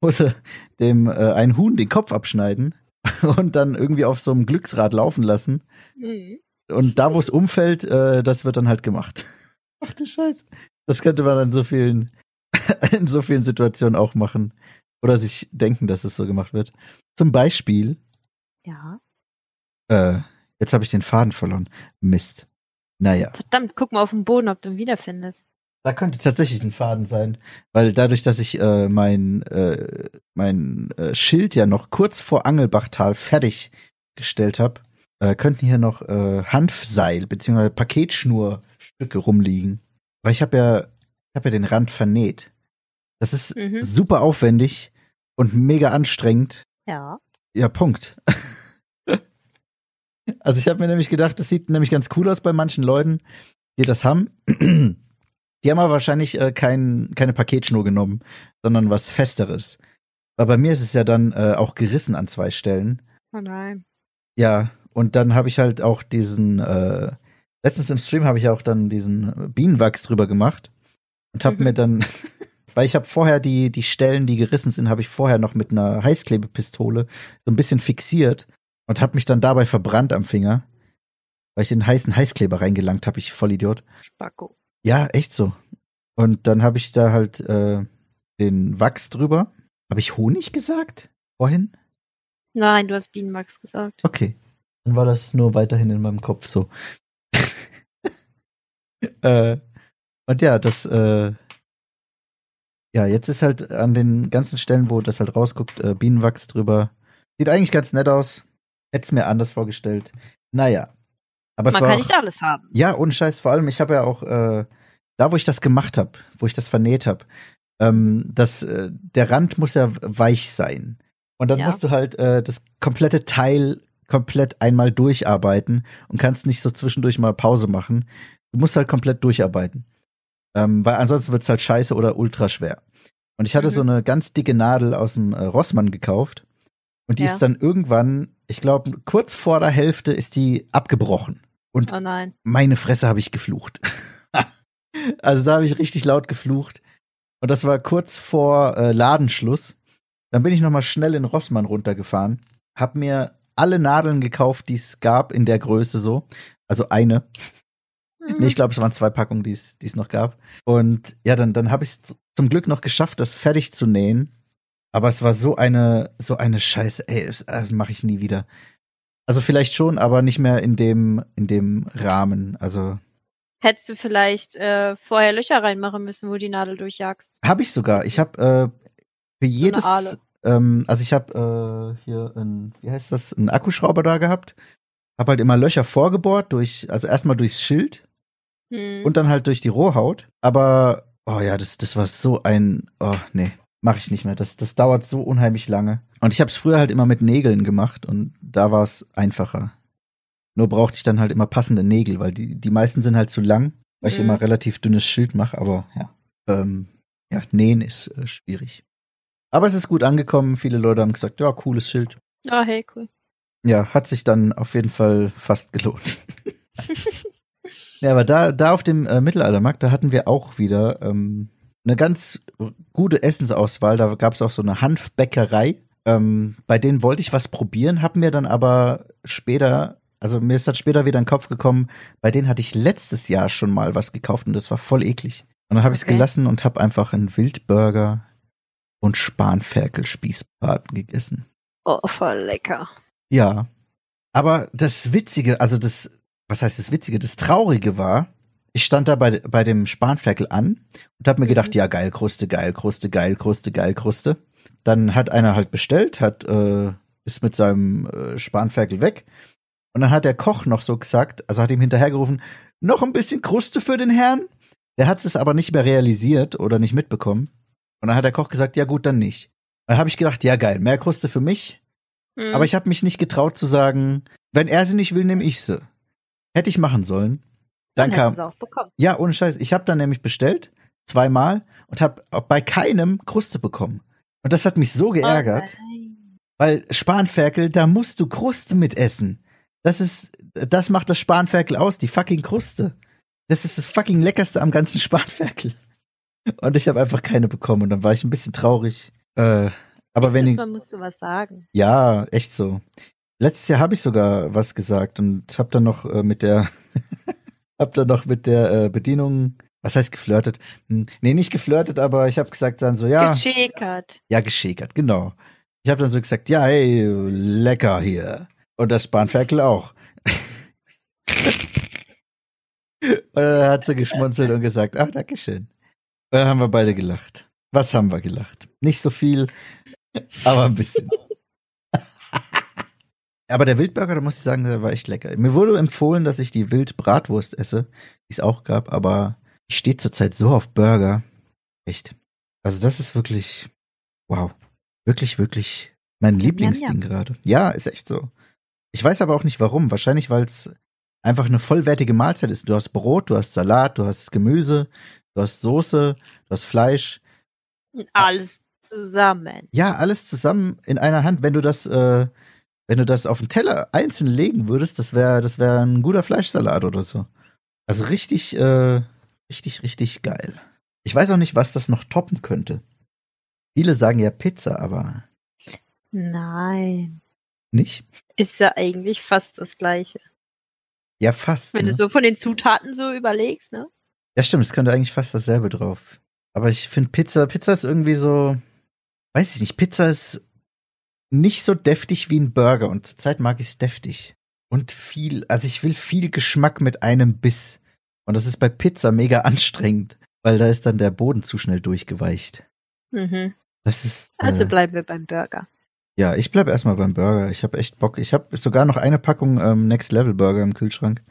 wo sie dem äh, ein Huhn den Kopf abschneiden [laughs] und dann irgendwie auf so einem Glücksrad laufen lassen. Mhm. Und da, wo es umfällt, äh, das wird dann halt gemacht. [laughs] Ach du Scheiße. Das könnte man in so vielen, [laughs] in so vielen Situationen auch machen. Oder sich denken, dass es so gemacht wird. Zum Beispiel, Ja. Äh, jetzt habe ich den Faden verloren. Mist. Naja. Verdammt, guck mal auf den Boden, ob du ihn wiederfindest. Da könnte tatsächlich ein Faden sein, weil dadurch, dass ich äh, mein, äh, mein äh, Schild ja noch kurz vor Angelbachtal fertiggestellt habe, äh, könnten hier noch äh, Hanfseil bzw. Paketschnurstücke rumliegen. Weil ich habe ja, ich habe ja den Rand vernäht. Das ist Mhm. super aufwendig und mega anstrengend. Ja. Ja, Punkt. [laughs] also ich habe mir nämlich gedacht, das sieht nämlich ganz cool aus bei manchen Leuten, die das haben. Die haben aber wahrscheinlich äh, kein, keine Paketschnur genommen, sondern was Festeres. Aber bei mir ist es ja dann äh, auch gerissen an zwei Stellen. Oh nein. Ja, und dann habe ich halt auch diesen, äh, letztens im Stream habe ich auch dann diesen Bienenwachs drüber gemacht und habe Mhm. mir dann, [laughs] weil ich habe vorher die, die Stellen, die gerissen sind, habe ich vorher noch mit einer Heißklebepistole so ein bisschen fixiert und habe mich dann dabei verbrannt am Finger, weil ich den heißen Heißkleber reingelangt habe, ich Vollidiot. Spacko. Ja, echt so. Und dann habe ich da halt äh, den Wachs drüber. Habe ich Honig gesagt? Vorhin? Nein, du hast Bienenwachs gesagt. Okay. Dann war das nur weiterhin in meinem Kopf so. [laughs] äh, und ja, das, äh, ja, jetzt ist halt an den ganzen Stellen, wo das halt rausguckt, äh, Bienenwachs drüber. Sieht eigentlich ganz nett aus. Hätte es mir anders vorgestellt. Naja. Aber es Man war kann auch, nicht alles haben. ja, ohne Scheiß. Vor allem, ich habe ja auch, äh, da wo ich das gemacht habe, wo ich das vernäht habe, ähm, das, äh, der Rand muss ja weich sein. Und dann Ja. musst du halt äh, das komplette Teil komplett einmal durcharbeiten und kannst nicht so zwischendurch mal Pause machen. Du musst halt komplett durcharbeiten. Ähm, weil ansonsten wird's halt scheiße oder ultra schwer. Und ich hatte Mhm. so eine ganz dicke Nadel aus dem äh, Rossmann gekauft. Und die Ja. ist dann irgendwann, ich glaube, kurz vor der Hälfte ist die abgebrochen. Und Oh nein. meine Fresse habe ich geflucht. [laughs] also da habe ich richtig laut geflucht. Und das war kurz vor äh, Ladenschluss. Dann bin ich noch mal schnell in Rossmann runtergefahren, hab mir alle Nadeln gekauft, die es gab in der Größe so. Also eine. Mhm. Nee, ich glaube, es waren zwei Packungen, die es die es noch gab. Und ja, dann, dann habe ich es zum Glück noch geschafft, das fertig zu nähen. Aber es war so eine, so eine Scheiße, ey, das äh, mache ich nie wieder. Also vielleicht schon, aber nicht mehr in dem, in dem Rahmen. Also Hättest du vielleicht äh, vorher Löcher reinmachen müssen, wo die Nadel durchjagst. habe ich sogar. Ich habe äh, für jedes, Aale. ähm, also ich habe äh, hier ein, wie heißt das, einen Akkuschrauber da gehabt. Hab halt immer Löcher vorgebohrt durch, also erstmal durchs Schild Hm. und dann halt durch die Rohhaut. Aber, oh ja, das, das war so ein, oh nee, mache ich nicht mehr. Das, das dauert so unheimlich lange. Und ich habe es früher halt immer mit Nägeln gemacht und da war es einfacher. Nur brauchte ich dann halt immer passende Nägel, weil die, die meisten sind halt zu lang, weil ich Mhm. immer relativ dünnes Schild mache, aber ja. Ähm, ja, nähen ist äh, schwierig. Aber es ist gut angekommen. Viele Leute haben gesagt, ja, cooles Schild. Ah, hey, cool. Ja, hat sich dann auf jeden Fall fast gelohnt. [laughs] ja, aber da, da auf dem äh, Mittelaltermarkt, da hatten wir auch wieder ähm, eine ganz gute Essensauswahl. Da gab es auch so eine Hanfbäckerei. Ähm, bei denen wollte ich was probieren, hab mir dann aber später, also mir ist dann später wieder in den Kopf gekommen, bei denen hatte ich letztes Jahr schon mal was gekauft und das war voll eklig. Und dann habe ich es Okay. gelassen und habe einfach einen Wildburger und Spanferkel-Spießbraten gegessen. Oh, voll lecker. Ja. Aber das Witzige, also das, was heißt das Witzige? Das Traurige war, ich stand da bei, bei dem Spanferkel an und habe mir Mhm. gedacht, ja, geil, Kruste, geil, Kruste, geil, Kruste, geil, Kruste. Dann hat einer halt bestellt, hat, äh, ist mit seinem äh, Spanferkel weg. Und dann hat der Koch noch so gesagt, also hat ihm hinterhergerufen, noch ein bisschen Kruste für den Herrn. Der hat es aber nicht mehr realisiert oder nicht mitbekommen. Und dann hat der Koch gesagt, ja gut, dann nicht. Dann habe ich gedacht, ja geil, mehr Kruste für mich. Hm. Aber ich habe mich nicht getraut zu sagen, wenn er sie nicht will, nehme ich sie. Hätte ich machen sollen. Dann, Dann kam, auch bekommen. ja, ohne Scheiß, ich habe dann nämlich bestellt, zweimal, und habe bei keinem Kruste bekommen. Und das hat mich so geärgert, Oh weil Spanferkel, da musst du Kruste mit essen. Das ist, das macht das Spanferkel aus, die fucking Kruste. das ist das fucking leckerste am ganzen [laughs] Spanferkel. Und ich habe einfach keine bekommen und dann war ich ein bisschen traurig. Äh, aber wenn ich, musst du was sagen. ja, echt so. Letztes Jahr habe ich sogar was gesagt und habe dann noch äh, mit der, hab dann noch mit der äh, Bedienung, was heißt geflirtet? Hm, nee, nicht geflirtet, aber ich habe gesagt dann so, ja, Geschäkert. ja, geschäkert, genau. Ich habe dann so gesagt, ja, hey, lecker hier. Und das Spanferkel auch. [laughs] und dann hat sie geschmunzelt und gesagt, ach, Dankeschön. Und dann haben wir beide gelacht. Was haben wir gelacht? Nicht so viel, aber ein bisschen. Aber der Wildburger, da muss ich sagen, der war echt lecker. Mir wurde empfohlen, dass ich die Wildbratwurst esse, die es auch gab, aber ich stehe zurzeit so auf Burger. Echt. Also das ist wirklich, wow. Wirklich, wirklich mein Lieblingsding gerade. Ja, ist echt so. Ich weiß aber auch nicht warum. Wahrscheinlich, weil es einfach eine vollwertige Mahlzeit ist. Du hast Brot, du hast Salat, du hast Gemüse, du hast Soße, du hast Fleisch. Alles zusammen. Ja, alles zusammen in einer Hand. Wenn du das, äh, wenn du das auf den Teller einzeln legen würdest, das wäre, das wäre ein guter Fleischsalat oder so. Also richtig, äh, richtig, richtig geil. Ich weiß auch nicht, was das noch toppen könnte. Viele sagen ja Pizza, aber Nein. nicht. Ist ja eigentlich fast das Gleiche. Ja, fast. Wenn ne? du so von den Zutaten so überlegst, ne? Ja, stimmt, es könnte eigentlich fast dasselbe drauf. Aber ich finde Pizza, Pizza ist irgendwie so, weiß ich nicht, Pizza ist nicht so deftig wie ein Burger und zurzeit mag ich es deftig. Und viel, also ich will viel Geschmack mit einem Biss. Und das ist bei Pizza mega anstrengend, weil da ist dann der Boden zu schnell durchgeweicht. Mhm. Das ist. Also äh, bleiben wir beim Burger. ja, ich bleibe erstmal beim Burger. Ich habe echt Bock. Ich habe sogar noch eine Packung ähm, Next Level Burger im Kühlschrank.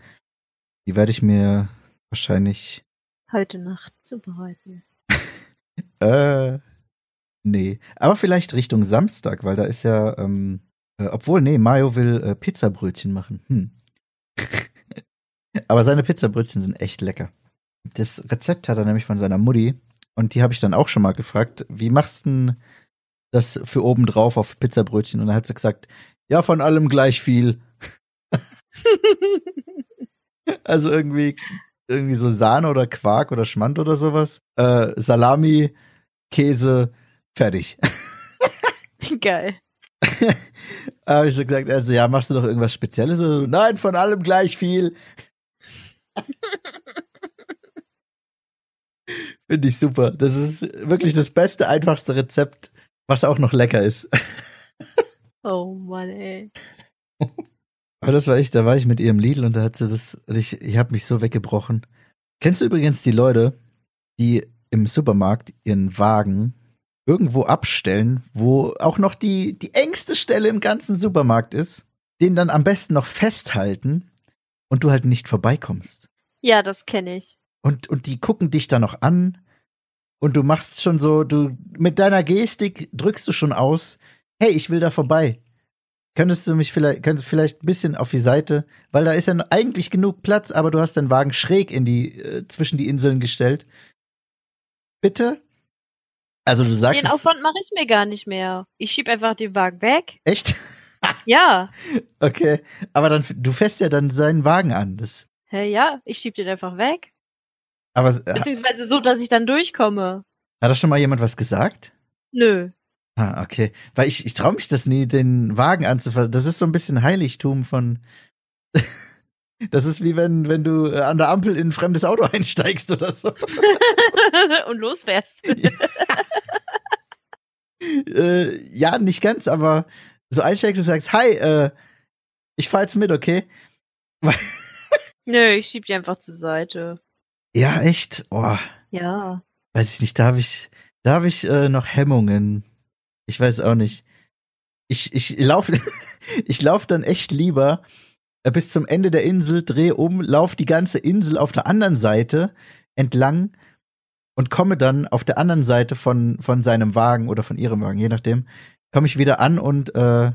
Die werde ich mir wahrscheinlich Heute Nacht zubereiten. [laughs] Äh, nee. Aber vielleicht Richtung Samstag, weil da ist ja, ähm, äh, obwohl, nee, Mario will äh, Pizzabrötchen machen. Hm. [laughs] Aber seine Pizzabrötchen sind echt lecker. Das Rezept hat er nämlich von seiner Mutti und die habe ich dann auch schon mal gefragt, wie machst du denn das für oben drauf auf Pizzabrötchen? Und dann hat sie gesagt, ja, von allem gleich viel. [laughs] Also irgendwie, irgendwie so Sahne oder Quark oder Schmand oder sowas. Äh, Salami, Käse, fertig. [laughs] Geil. [laughs] habe ich so gesagt, also ja, machst du doch irgendwas Spezielles? So, Nein, von allem gleich viel. [laughs] Finde ich super. Das ist wirklich das beste, einfachste Rezept, was auch noch lecker ist. Oh Mann, ey. Aber das war ich, da war ich mit ihr im Lidl und da hat sie das, und ich, ich habe mich so weggebrochen. Kennst du übrigens die Leute, die im Supermarkt ihren Wagen irgendwo abstellen, wo auch noch die, die engste Stelle im ganzen Supermarkt ist, den dann am besten noch festhalten und du halt nicht vorbeikommst. Ja, das kenne ich. Und, und die gucken dich da noch an und du machst schon so, du mit deiner Gestik drückst du schon aus, hey, ich will da vorbei. Könntest du mich vielleicht, könntest vielleicht ein bisschen auf die Seite, weil da ist ja eigentlich genug Platz, aber du hast den Wagen schräg in die, äh, zwischen die Inseln gestellt. Bitte? Also du sagst Den Aufwand mache ich mir gar nicht mehr. Ich schieb einfach den Wagen weg. echt? [laughs] Ja. Okay, aber dann du fährst ja dann seinen Wagen an. Das, Hä, ja, ich schieb den einfach weg. aber äh, Beziehungsweise so, dass ich dann durchkomme. hat da schon mal jemand was gesagt? Nö. Ah, okay. Weil ich, ich traue mich das nie, den Wagen anzufassen. Das ist so ein bisschen Heiligtum von. [laughs] Das ist wie wenn, wenn du äh, an der Ampel in ein fremdes Auto [laughs] einsteigst oder so. [laughs] Und losfährst. [laughs] äh, ja, nicht ganz, aber so einsteigst und sagst, hi, äh, ich fahr jetzt mit, okay? [laughs] Nö, ich schieb die einfach zur Seite. Ja, echt? Oh, Ja. weiß ich nicht, da habe ich, da habe ich äh, noch Hemmungen. Ich weiß auch nicht. Ich, ich laufe, ich lauf dann echt lieber äh, bis zum Ende der Insel, dreh um, lauf die ganze Insel auf der anderen Seite entlang und komme dann auf der anderen Seite von, von seinem Wagen oder von ihrem Wagen, je nachdem, komme ich wieder an und äh,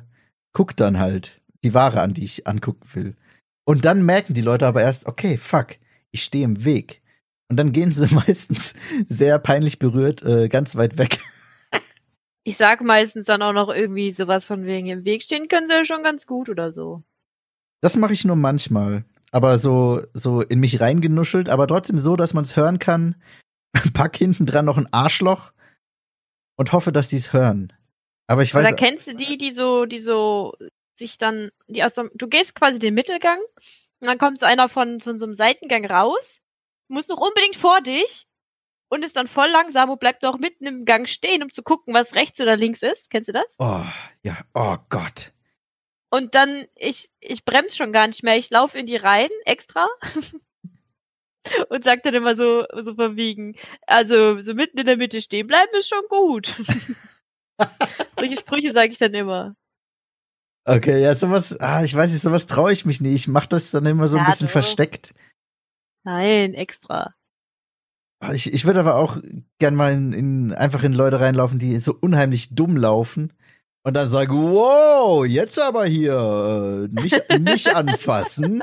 guck dann halt die Ware an, die ich angucken will. Und dann merken die Leute aber erst, okay, fuck, ich stehe im Weg. Und dann gehen [laughs] sie meistens sehr peinlich berührt äh, ganz weit weg. Ich sag meistens dann auch noch irgendwie sowas von wegen im Weg stehen können sie ja schon ganz gut oder so. Das mache ich nur manchmal. aber so, so in mich reingenuschelt, aber trotzdem so, dass man es hören kann. Pack hinten dran noch ein Arschloch und hoffe, dass die es hören. Aber ich weiß. Oder kennst du die, die so, die so sich dann, die aus so, du gehst quasi den Mittelgang und dann kommt so einer von, von so einem Seitengang raus, muss noch unbedingt vor dich und ist dann voll langsam und bleibt noch mitten im Gang stehen, um zu gucken, was rechts oder links ist. Kennst du das? Oh, ja, oh Gott. Und dann, ich, ich bremse schon gar nicht mehr. Ich laufe in die Reihen extra. [laughs] [laughs] und sag dann immer so, so verwiegen. Also, so mitten in der Mitte stehen bleiben ist schon gut. [laughs] Solche Sprüche sage ich dann immer. Okay, ja, sowas, ah, ich weiß nicht, sowas traue ich mich nicht. Ich mache das dann immer so ein bisschen doch. versteckt. Nein, extra. Ah, ich, ich würde aber auch gern mal in, in, einfach in Leute reinlaufen, die so unheimlich dumm laufen und dann sagen, wow, jetzt aber hier, äh, nicht, nicht [laughs] anfassen.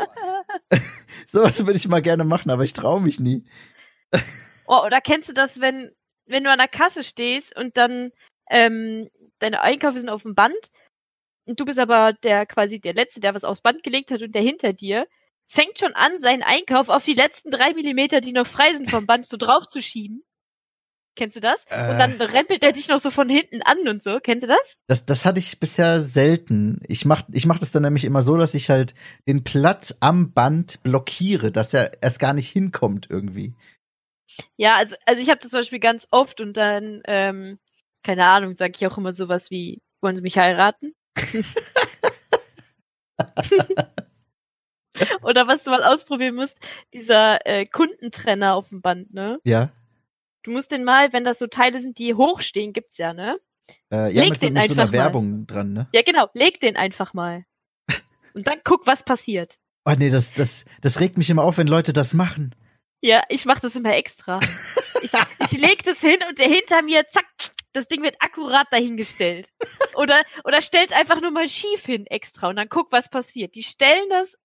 [laughs] Sowas würde ich mal gerne machen, aber ich traue mich nie. [laughs] oh, oder kennst du das, wenn, wenn du an der Kasse stehst und dann ähm, deine Einkäufe sind auf dem Band und du bist aber der quasi der Letzte, der was aufs Band gelegt hat und der hinter dir fängt schon an, seinen Einkauf auf die letzten drei Millimeter, die noch frei sind vom Band, so draufzuschieben. Kennst du das? Äh, und dann rempelt er dich noch so von hinten an und so. Kennst du das? Das, das hatte ich bisher selten. Ich mach, ich mach das dann nämlich immer so, dass ich halt den Platz am Band blockiere, dass er erst gar nicht hinkommt irgendwie. Ja, also, also ich habe das zum Beispiel ganz oft und dann, ähm, keine Ahnung, sage ich auch immer sowas wie, wollen Sie mich heiraten? [laughs] [laughs] Oder was du mal ausprobieren musst, dieser äh, Kundentrenner auf dem Band, ne? Ja. Du musst den mal, wenn das so Teile sind, die hochstehen, gibt's ja, ne? Äh, ja, leg mit, den mit so einer Werbung mal. dran, ne? Ja, genau. Leg den einfach mal. [laughs] Und dann guck, was passiert. Oh nee, das, das, das regt mich immer auf, wenn Leute das machen. Ja, ich mach das immer extra. [laughs] ich, ich leg das hin und der hinter mir, zack, das Ding wird akkurat dahingestellt. Oder, oder stellt einfach nur mal schief hin extra und dann guck, was passiert. Die stellen das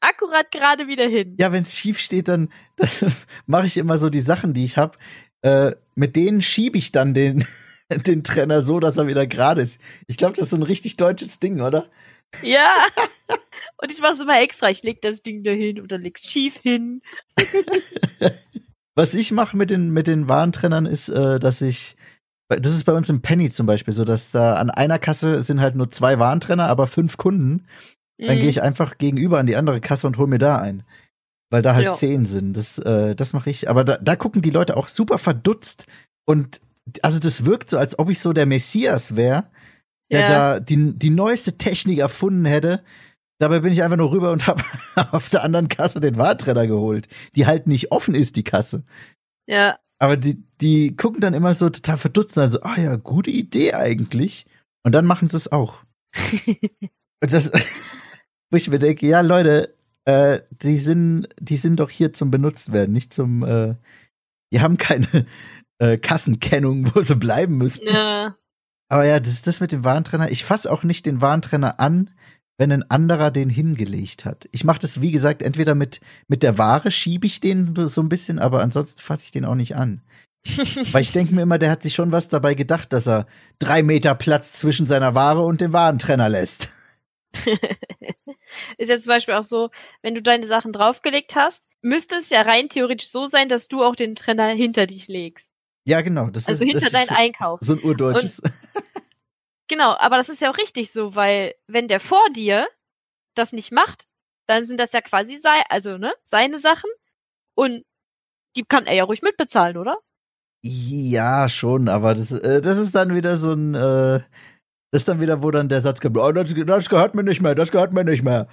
akkurat gerade wieder hin. Ja, wenn es schief steht, dann, [laughs] dann mache ich immer so die Sachen, die ich habe. Äh, mit denen schiebe ich dann den, [laughs] den Trenner so, dass er wieder gerade ist. Ich glaube, das ist so ein richtig deutsches Ding, oder? Ja. [laughs] Und ich mache es immer extra. Ich leg das Ding da hin oder leg's schief hin. [laughs] Was ich mache mit den, mit den Warentrennern ist, äh, dass ich das ist bei uns im Penny zum Beispiel so, dass da an einer Kasse sind halt nur zwei Warentrenner, aber fünf Kunden. Dann mhm. gehe ich einfach gegenüber an die andere Kasse und hol mir da ein. Weil da halt ja. zehn sind. Das, äh, das mache ich. Aber da, da gucken die Leute auch super verdutzt. Und also das wirkt so, als ob ich so der Messias wäre, der ja. da die, die neueste Technik erfunden hätte. Dabei bin ich einfach nur rüber und [laughs] habe auf der anderen Kasse den Warentrenner geholt, die halt nicht offen ist, die Kasse. Ja. Aber die, die gucken dann immer so total verdutzt, also, ah ja, gute Idee eigentlich. Und dann machen sie es auch. [laughs] und das, [laughs] wo ich mir denke, ja, Leute, äh, die sind, die sind doch hier zum benutzt werden, nicht zum, äh, die haben keine [laughs] äh, Kassenkennung, wo sie bleiben müssen. Ja. Aber ja, das ist das mit dem Warentrenner. Ich fasse auch nicht den Warentrenner an, wenn ein anderer den hingelegt hat. Ich mache das, wie gesagt, entweder mit, mit der Ware schiebe ich den so ein bisschen, aber ansonsten fasse ich den auch nicht an. [laughs] Weil ich denke mir immer, der hat sich schon was dabei gedacht, dass er drei Meter Platz zwischen seiner Ware und dem Warentrenner lässt. [laughs] ist jetzt zum Beispiel auch so, wenn du deine Sachen draufgelegt hast, müsste es ja rein theoretisch so sein, dass du auch den Trenner hinter dich legst. Ja, genau. Das also ist, hinter deinen Einkauf. So ein urdeutsches. Und, genau, aber das ist ja auch richtig so, weil wenn der vor dir das nicht macht, dann sind das ja quasi sei, also ne, seine Sachen und die kann er ja ruhig mitbezahlen, oder? Ja, schon, aber das, äh, das ist dann wieder so ein, äh, das ist dann wieder, wo dann der Satz kommt, oh, das, das gehört mir nicht mehr, das gehört mir nicht mehr.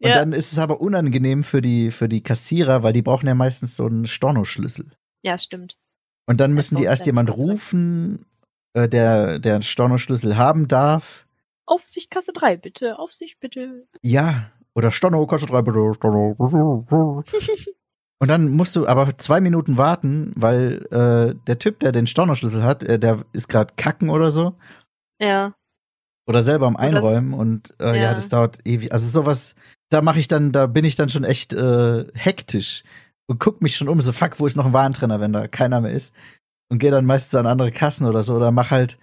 Und ja. dann ist es aber unangenehm für die, für die Kassierer, weil die brauchen ja meistens so einen Stornoschlüssel. Ja, stimmt. Und dann müssen die erst jemand rufen, äh, der, der einen Stornoschlüssel haben darf. Aufsicht Kasse 3, bitte, Aufsicht, bitte. Ja, oder Storno Kasse 3, bitte, Storno. Und dann musst du aber zwei Minuten warten, weil äh, der Typ, der den Stornoschlüssel hat, äh, der ist gerade kacken oder so. Ja. Oder selber am Einräumen das, und äh, ja. ja. das dauert ewig. Also sowas, da mache ich dann, da bin ich dann schon echt äh, hektisch und guck mich schon um, so fuck, wo ist noch ein Warentrenner, wenn da keiner mehr ist. Und gehe dann meistens an andere Kassen oder so oder mach halt,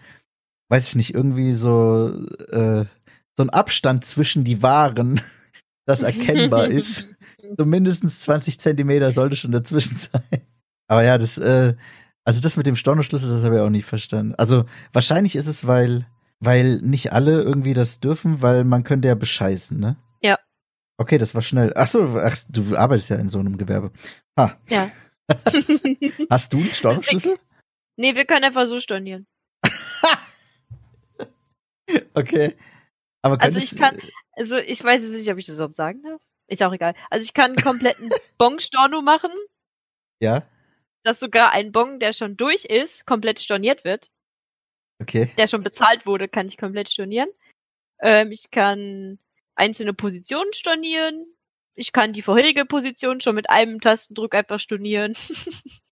weiß ich nicht, irgendwie so äh, so ein Abstand zwischen die Waren [laughs] das erkennbar [laughs] ist. So mindestens 20 Zentimeter sollte schon dazwischen [laughs] sein. Aber ja, das, äh, also das mit dem Stornoschlüssel, das habe ich auch nicht verstanden. Also wahrscheinlich ist es, weil, weil nicht alle irgendwie das dürfen, weil man könnte ja bescheißen, ne? Ja. Okay, das war schnell. Ach so, ach, du arbeitest ja in so einem Gewerbe. Ha. Ja. [laughs] Hast du einen Stornoschlüssel? nee, wir können einfach so stornieren. [laughs] Okay. Aber Also ich kann- Also ich weiß jetzt nicht, ob ich das überhaupt sagen darf. Ist auch egal. Also ich kann einen kompletten [laughs] Bong-Storno machen, Ja, dass sogar ein Bong, der schon durch ist, komplett storniert wird. Okay. Der schon bezahlt wurde, kann ich komplett stornieren. Ähm, ich kann einzelne Positionen stornieren. Ich kann die vorherige Position schon mit einem Tastendruck einfach stornieren. [laughs]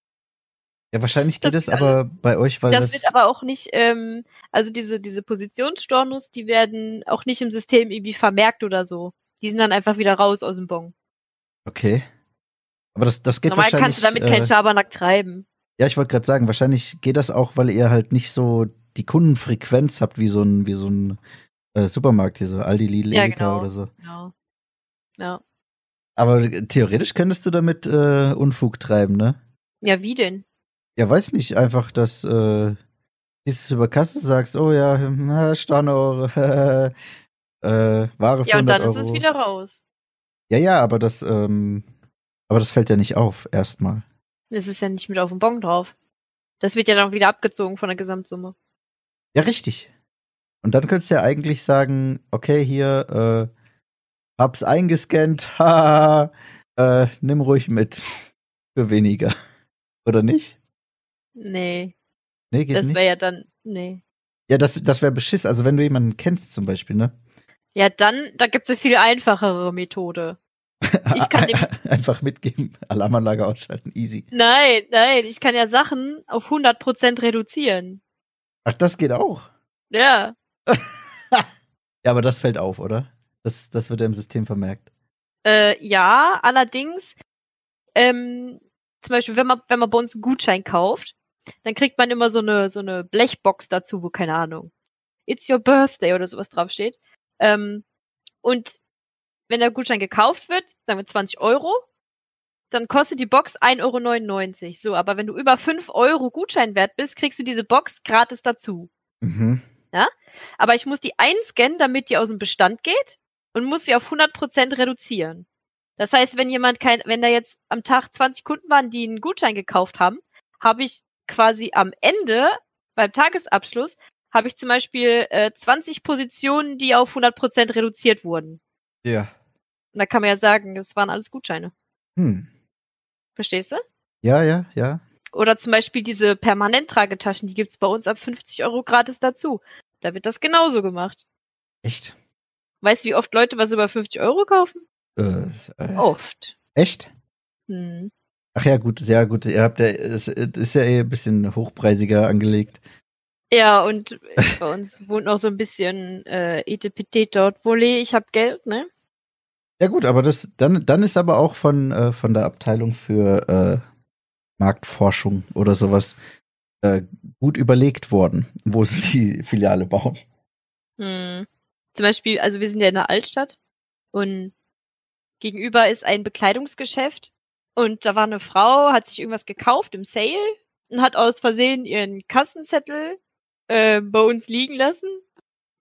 Ja, wahrscheinlich geht Das aber bei euch, weil das, das. wird aber auch nicht, ähm, also diese, diese Positionsstornos, die werden auch nicht im System irgendwie vermerkt oder so. Die sind dann einfach wieder raus aus dem Bon. okay. Aber das, das geht Normal wahrscheinlich. kannst du damit keinen äh, Schabernack treiben. Ja, ich wollte gerade sagen, wahrscheinlich geht das auch, weil ihr halt nicht so die Kundenfrequenz habt wie so ein, wie so ein äh, Supermarkt hier, so Aldi, Lidl, Ja, Edeka genau. oder so. Genau. Ja. Aber theoretisch könntest du damit äh, Unfug treiben, ne? Ja, wie denn? Ja, weiß nicht, einfach, dass äh, dieses über Kasse sagst, oh ja, hm, äh, Storno, [laughs] äh, Ware für Ja, und 100 dann Euro. ist es wieder raus. Ja, ja, aber das, ähm, aber das fällt ja nicht auf, erstmal. Es ist ja nicht mit auf dem Bon drauf. Das wird ja dann wieder abgezogen von der Gesamtsumme. Ja, richtig. Und dann könntest du ja eigentlich sagen, okay, hier, äh, hab's eingescannt, [laughs] haha, äh, nimm ruhig mit. Für weniger. [laughs] Oder nicht? Nee, Nee, geht das nicht. wäre ja dann, nee. ja, das, das wäre Beschiss. Also wenn du jemanden kennst zum Beispiel, ne? Ja, dann, da gibt's eine viel einfachere Methode. Ich kann [laughs] Einfach mitgeben, Alarmanlage ausschalten, easy. Nein, nein, ich kann ja Sachen auf 100% reduzieren. Ach, das geht auch. Ja. [laughs] Ja, aber das fällt auf, oder? Das, das wird ja im System vermerkt. Äh, ja, allerdings, ähm, zum Beispiel, wenn man, wenn man bei uns einen Gutschein kauft, dann kriegt man immer so eine, so eine Blechbox dazu, wo, keine Ahnung, It's your birthday oder sowas draufsteht. Ähm, und wenn der Gutschein gekauft wird, sagen wir 20 Euro, dann kostet die Box 1,99 Euro. So, aber wenn du über 5 Euro Gutschein wert bist, kriegst du diese Box gratis dazu. Mhm. Aber ich muss die einscannen, damit die aus dem Bestand geht und muss sie auf 100% reduzieren. Das heißt, wenn jemand kein, wenn da jetzt am Tag 20 Kunden waren, die einen Gutschein gekauft haben, habe ich quasi am Ende, beim Tagesabschluss, habe ich zum Beispiel äh, 20 Positionen, die auf 100% reduziert wurden. Ja. Und da kann man ja sagen, das waren alles Gutscheine. Hm. Verstehst du? Ja, ja, ja. Oder zum Beispiel diese Permanenttragetaschen, die gibt's bei uns ab 50 Euro gratis dazu. Da wird das genauso gemacht. Echt? Weißt du, wie oft Leute was über 50 Euro kaufen? Äh, äh, Oft. Echt? Hm. Ach ja, gut, sehr gut. Ihr habt ja, es es ist ja eh ein bisschen hochpreisiger angelegt. Ja, und bei uns wohnt noch so ein bisschen äh, Etepetete dort. Wolle, ich hab Geld, ne? Ja gut, aber das dann dann ist aber auch von äh, von der Abteilung für äh, Marktforschung oder sowas äh, gut überlegt worden, wo sie die Filiale bauen. Hm. Zum Beispiel, also wir sind ja in der Altstadt und gegenüber ist ein Bekleidungsgeschäft und da war eine Frau, hat sich irgendwas gekauft im Sale und hat aus Versehen ihren Kassenzettel äh, bei uns liegen lassen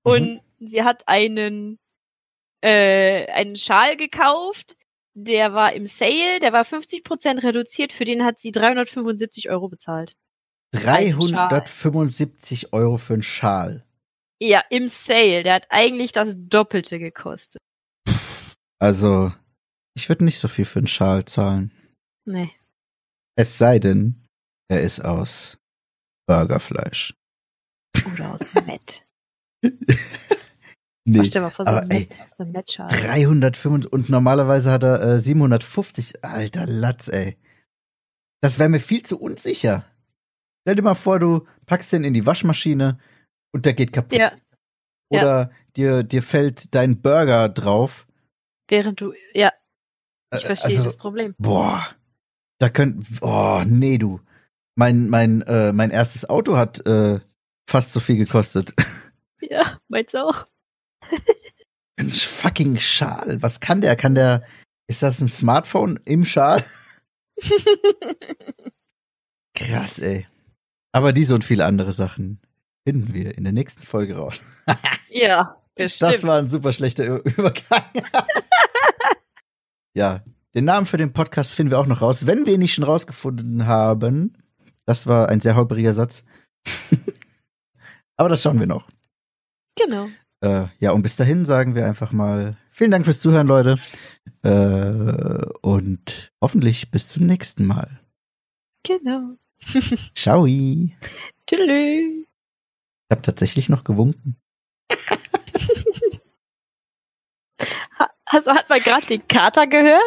und sie hat einen äh, einen Schal gekauft, der war im Sale, der war 50% reduziert, für den hat sie 375 Euro bezahlt. 375 Euro für einen Schal. Ja, im Sale, der hat eigentlich das Doppelte gekostet. Also, ich würde nicht so viel für einen Schal zahlen. Nee. Es sei denn, er ist aus Burgerfleisch. Oder aus Met. [laughs] nee, Stell dir mal vor, so aber ein ey, so ein Met-Schal. 305 und normalerweise hat er äh, 750. Alter Latz, ey. Das wäre mir viel zu unsicher. Stell dir mal vor, du packst den in die Waschmaschine und der geht kaputt. Ja, Oder dir, dir fällt dein Burger drauf. während du, ja, ich verstehe also, das Problem. Boah. Da könnt. Oh, nee, du. Mein, mein, äh, mein erstes Auto hat äh, fast so viel gekostet. [laughs] Ja, meinst du auch? Ein fucking Schal. Was kann der? Kann der. Ist das ein Smartphone im Schal? [laughs] Krass, ey. Aber diese und viele andere Sachen finden wir in der nächsten Folge raus. [laughs] ja, bestimmt. Das war ein super schlechter Ü- Übergang. [laughs] ja, den Namen für den Podcast finden wir auch noch raus, wenn wir ihn nicht schon rausgefunden haben. Das war ein sehr holpriger Satz. Aber das schauen wir noch. Genau. Äh, ja, und bis dahin sagen wir einfach mal vielen Dank fürs Zuhören, Leute. Äh, und hoffentlich bis zum nächsten Mal. Genau. [laughs] Ciao. Ich Tschüss. habe tatsächlich noch gewunken. Also hat man gerade den Kater gehört?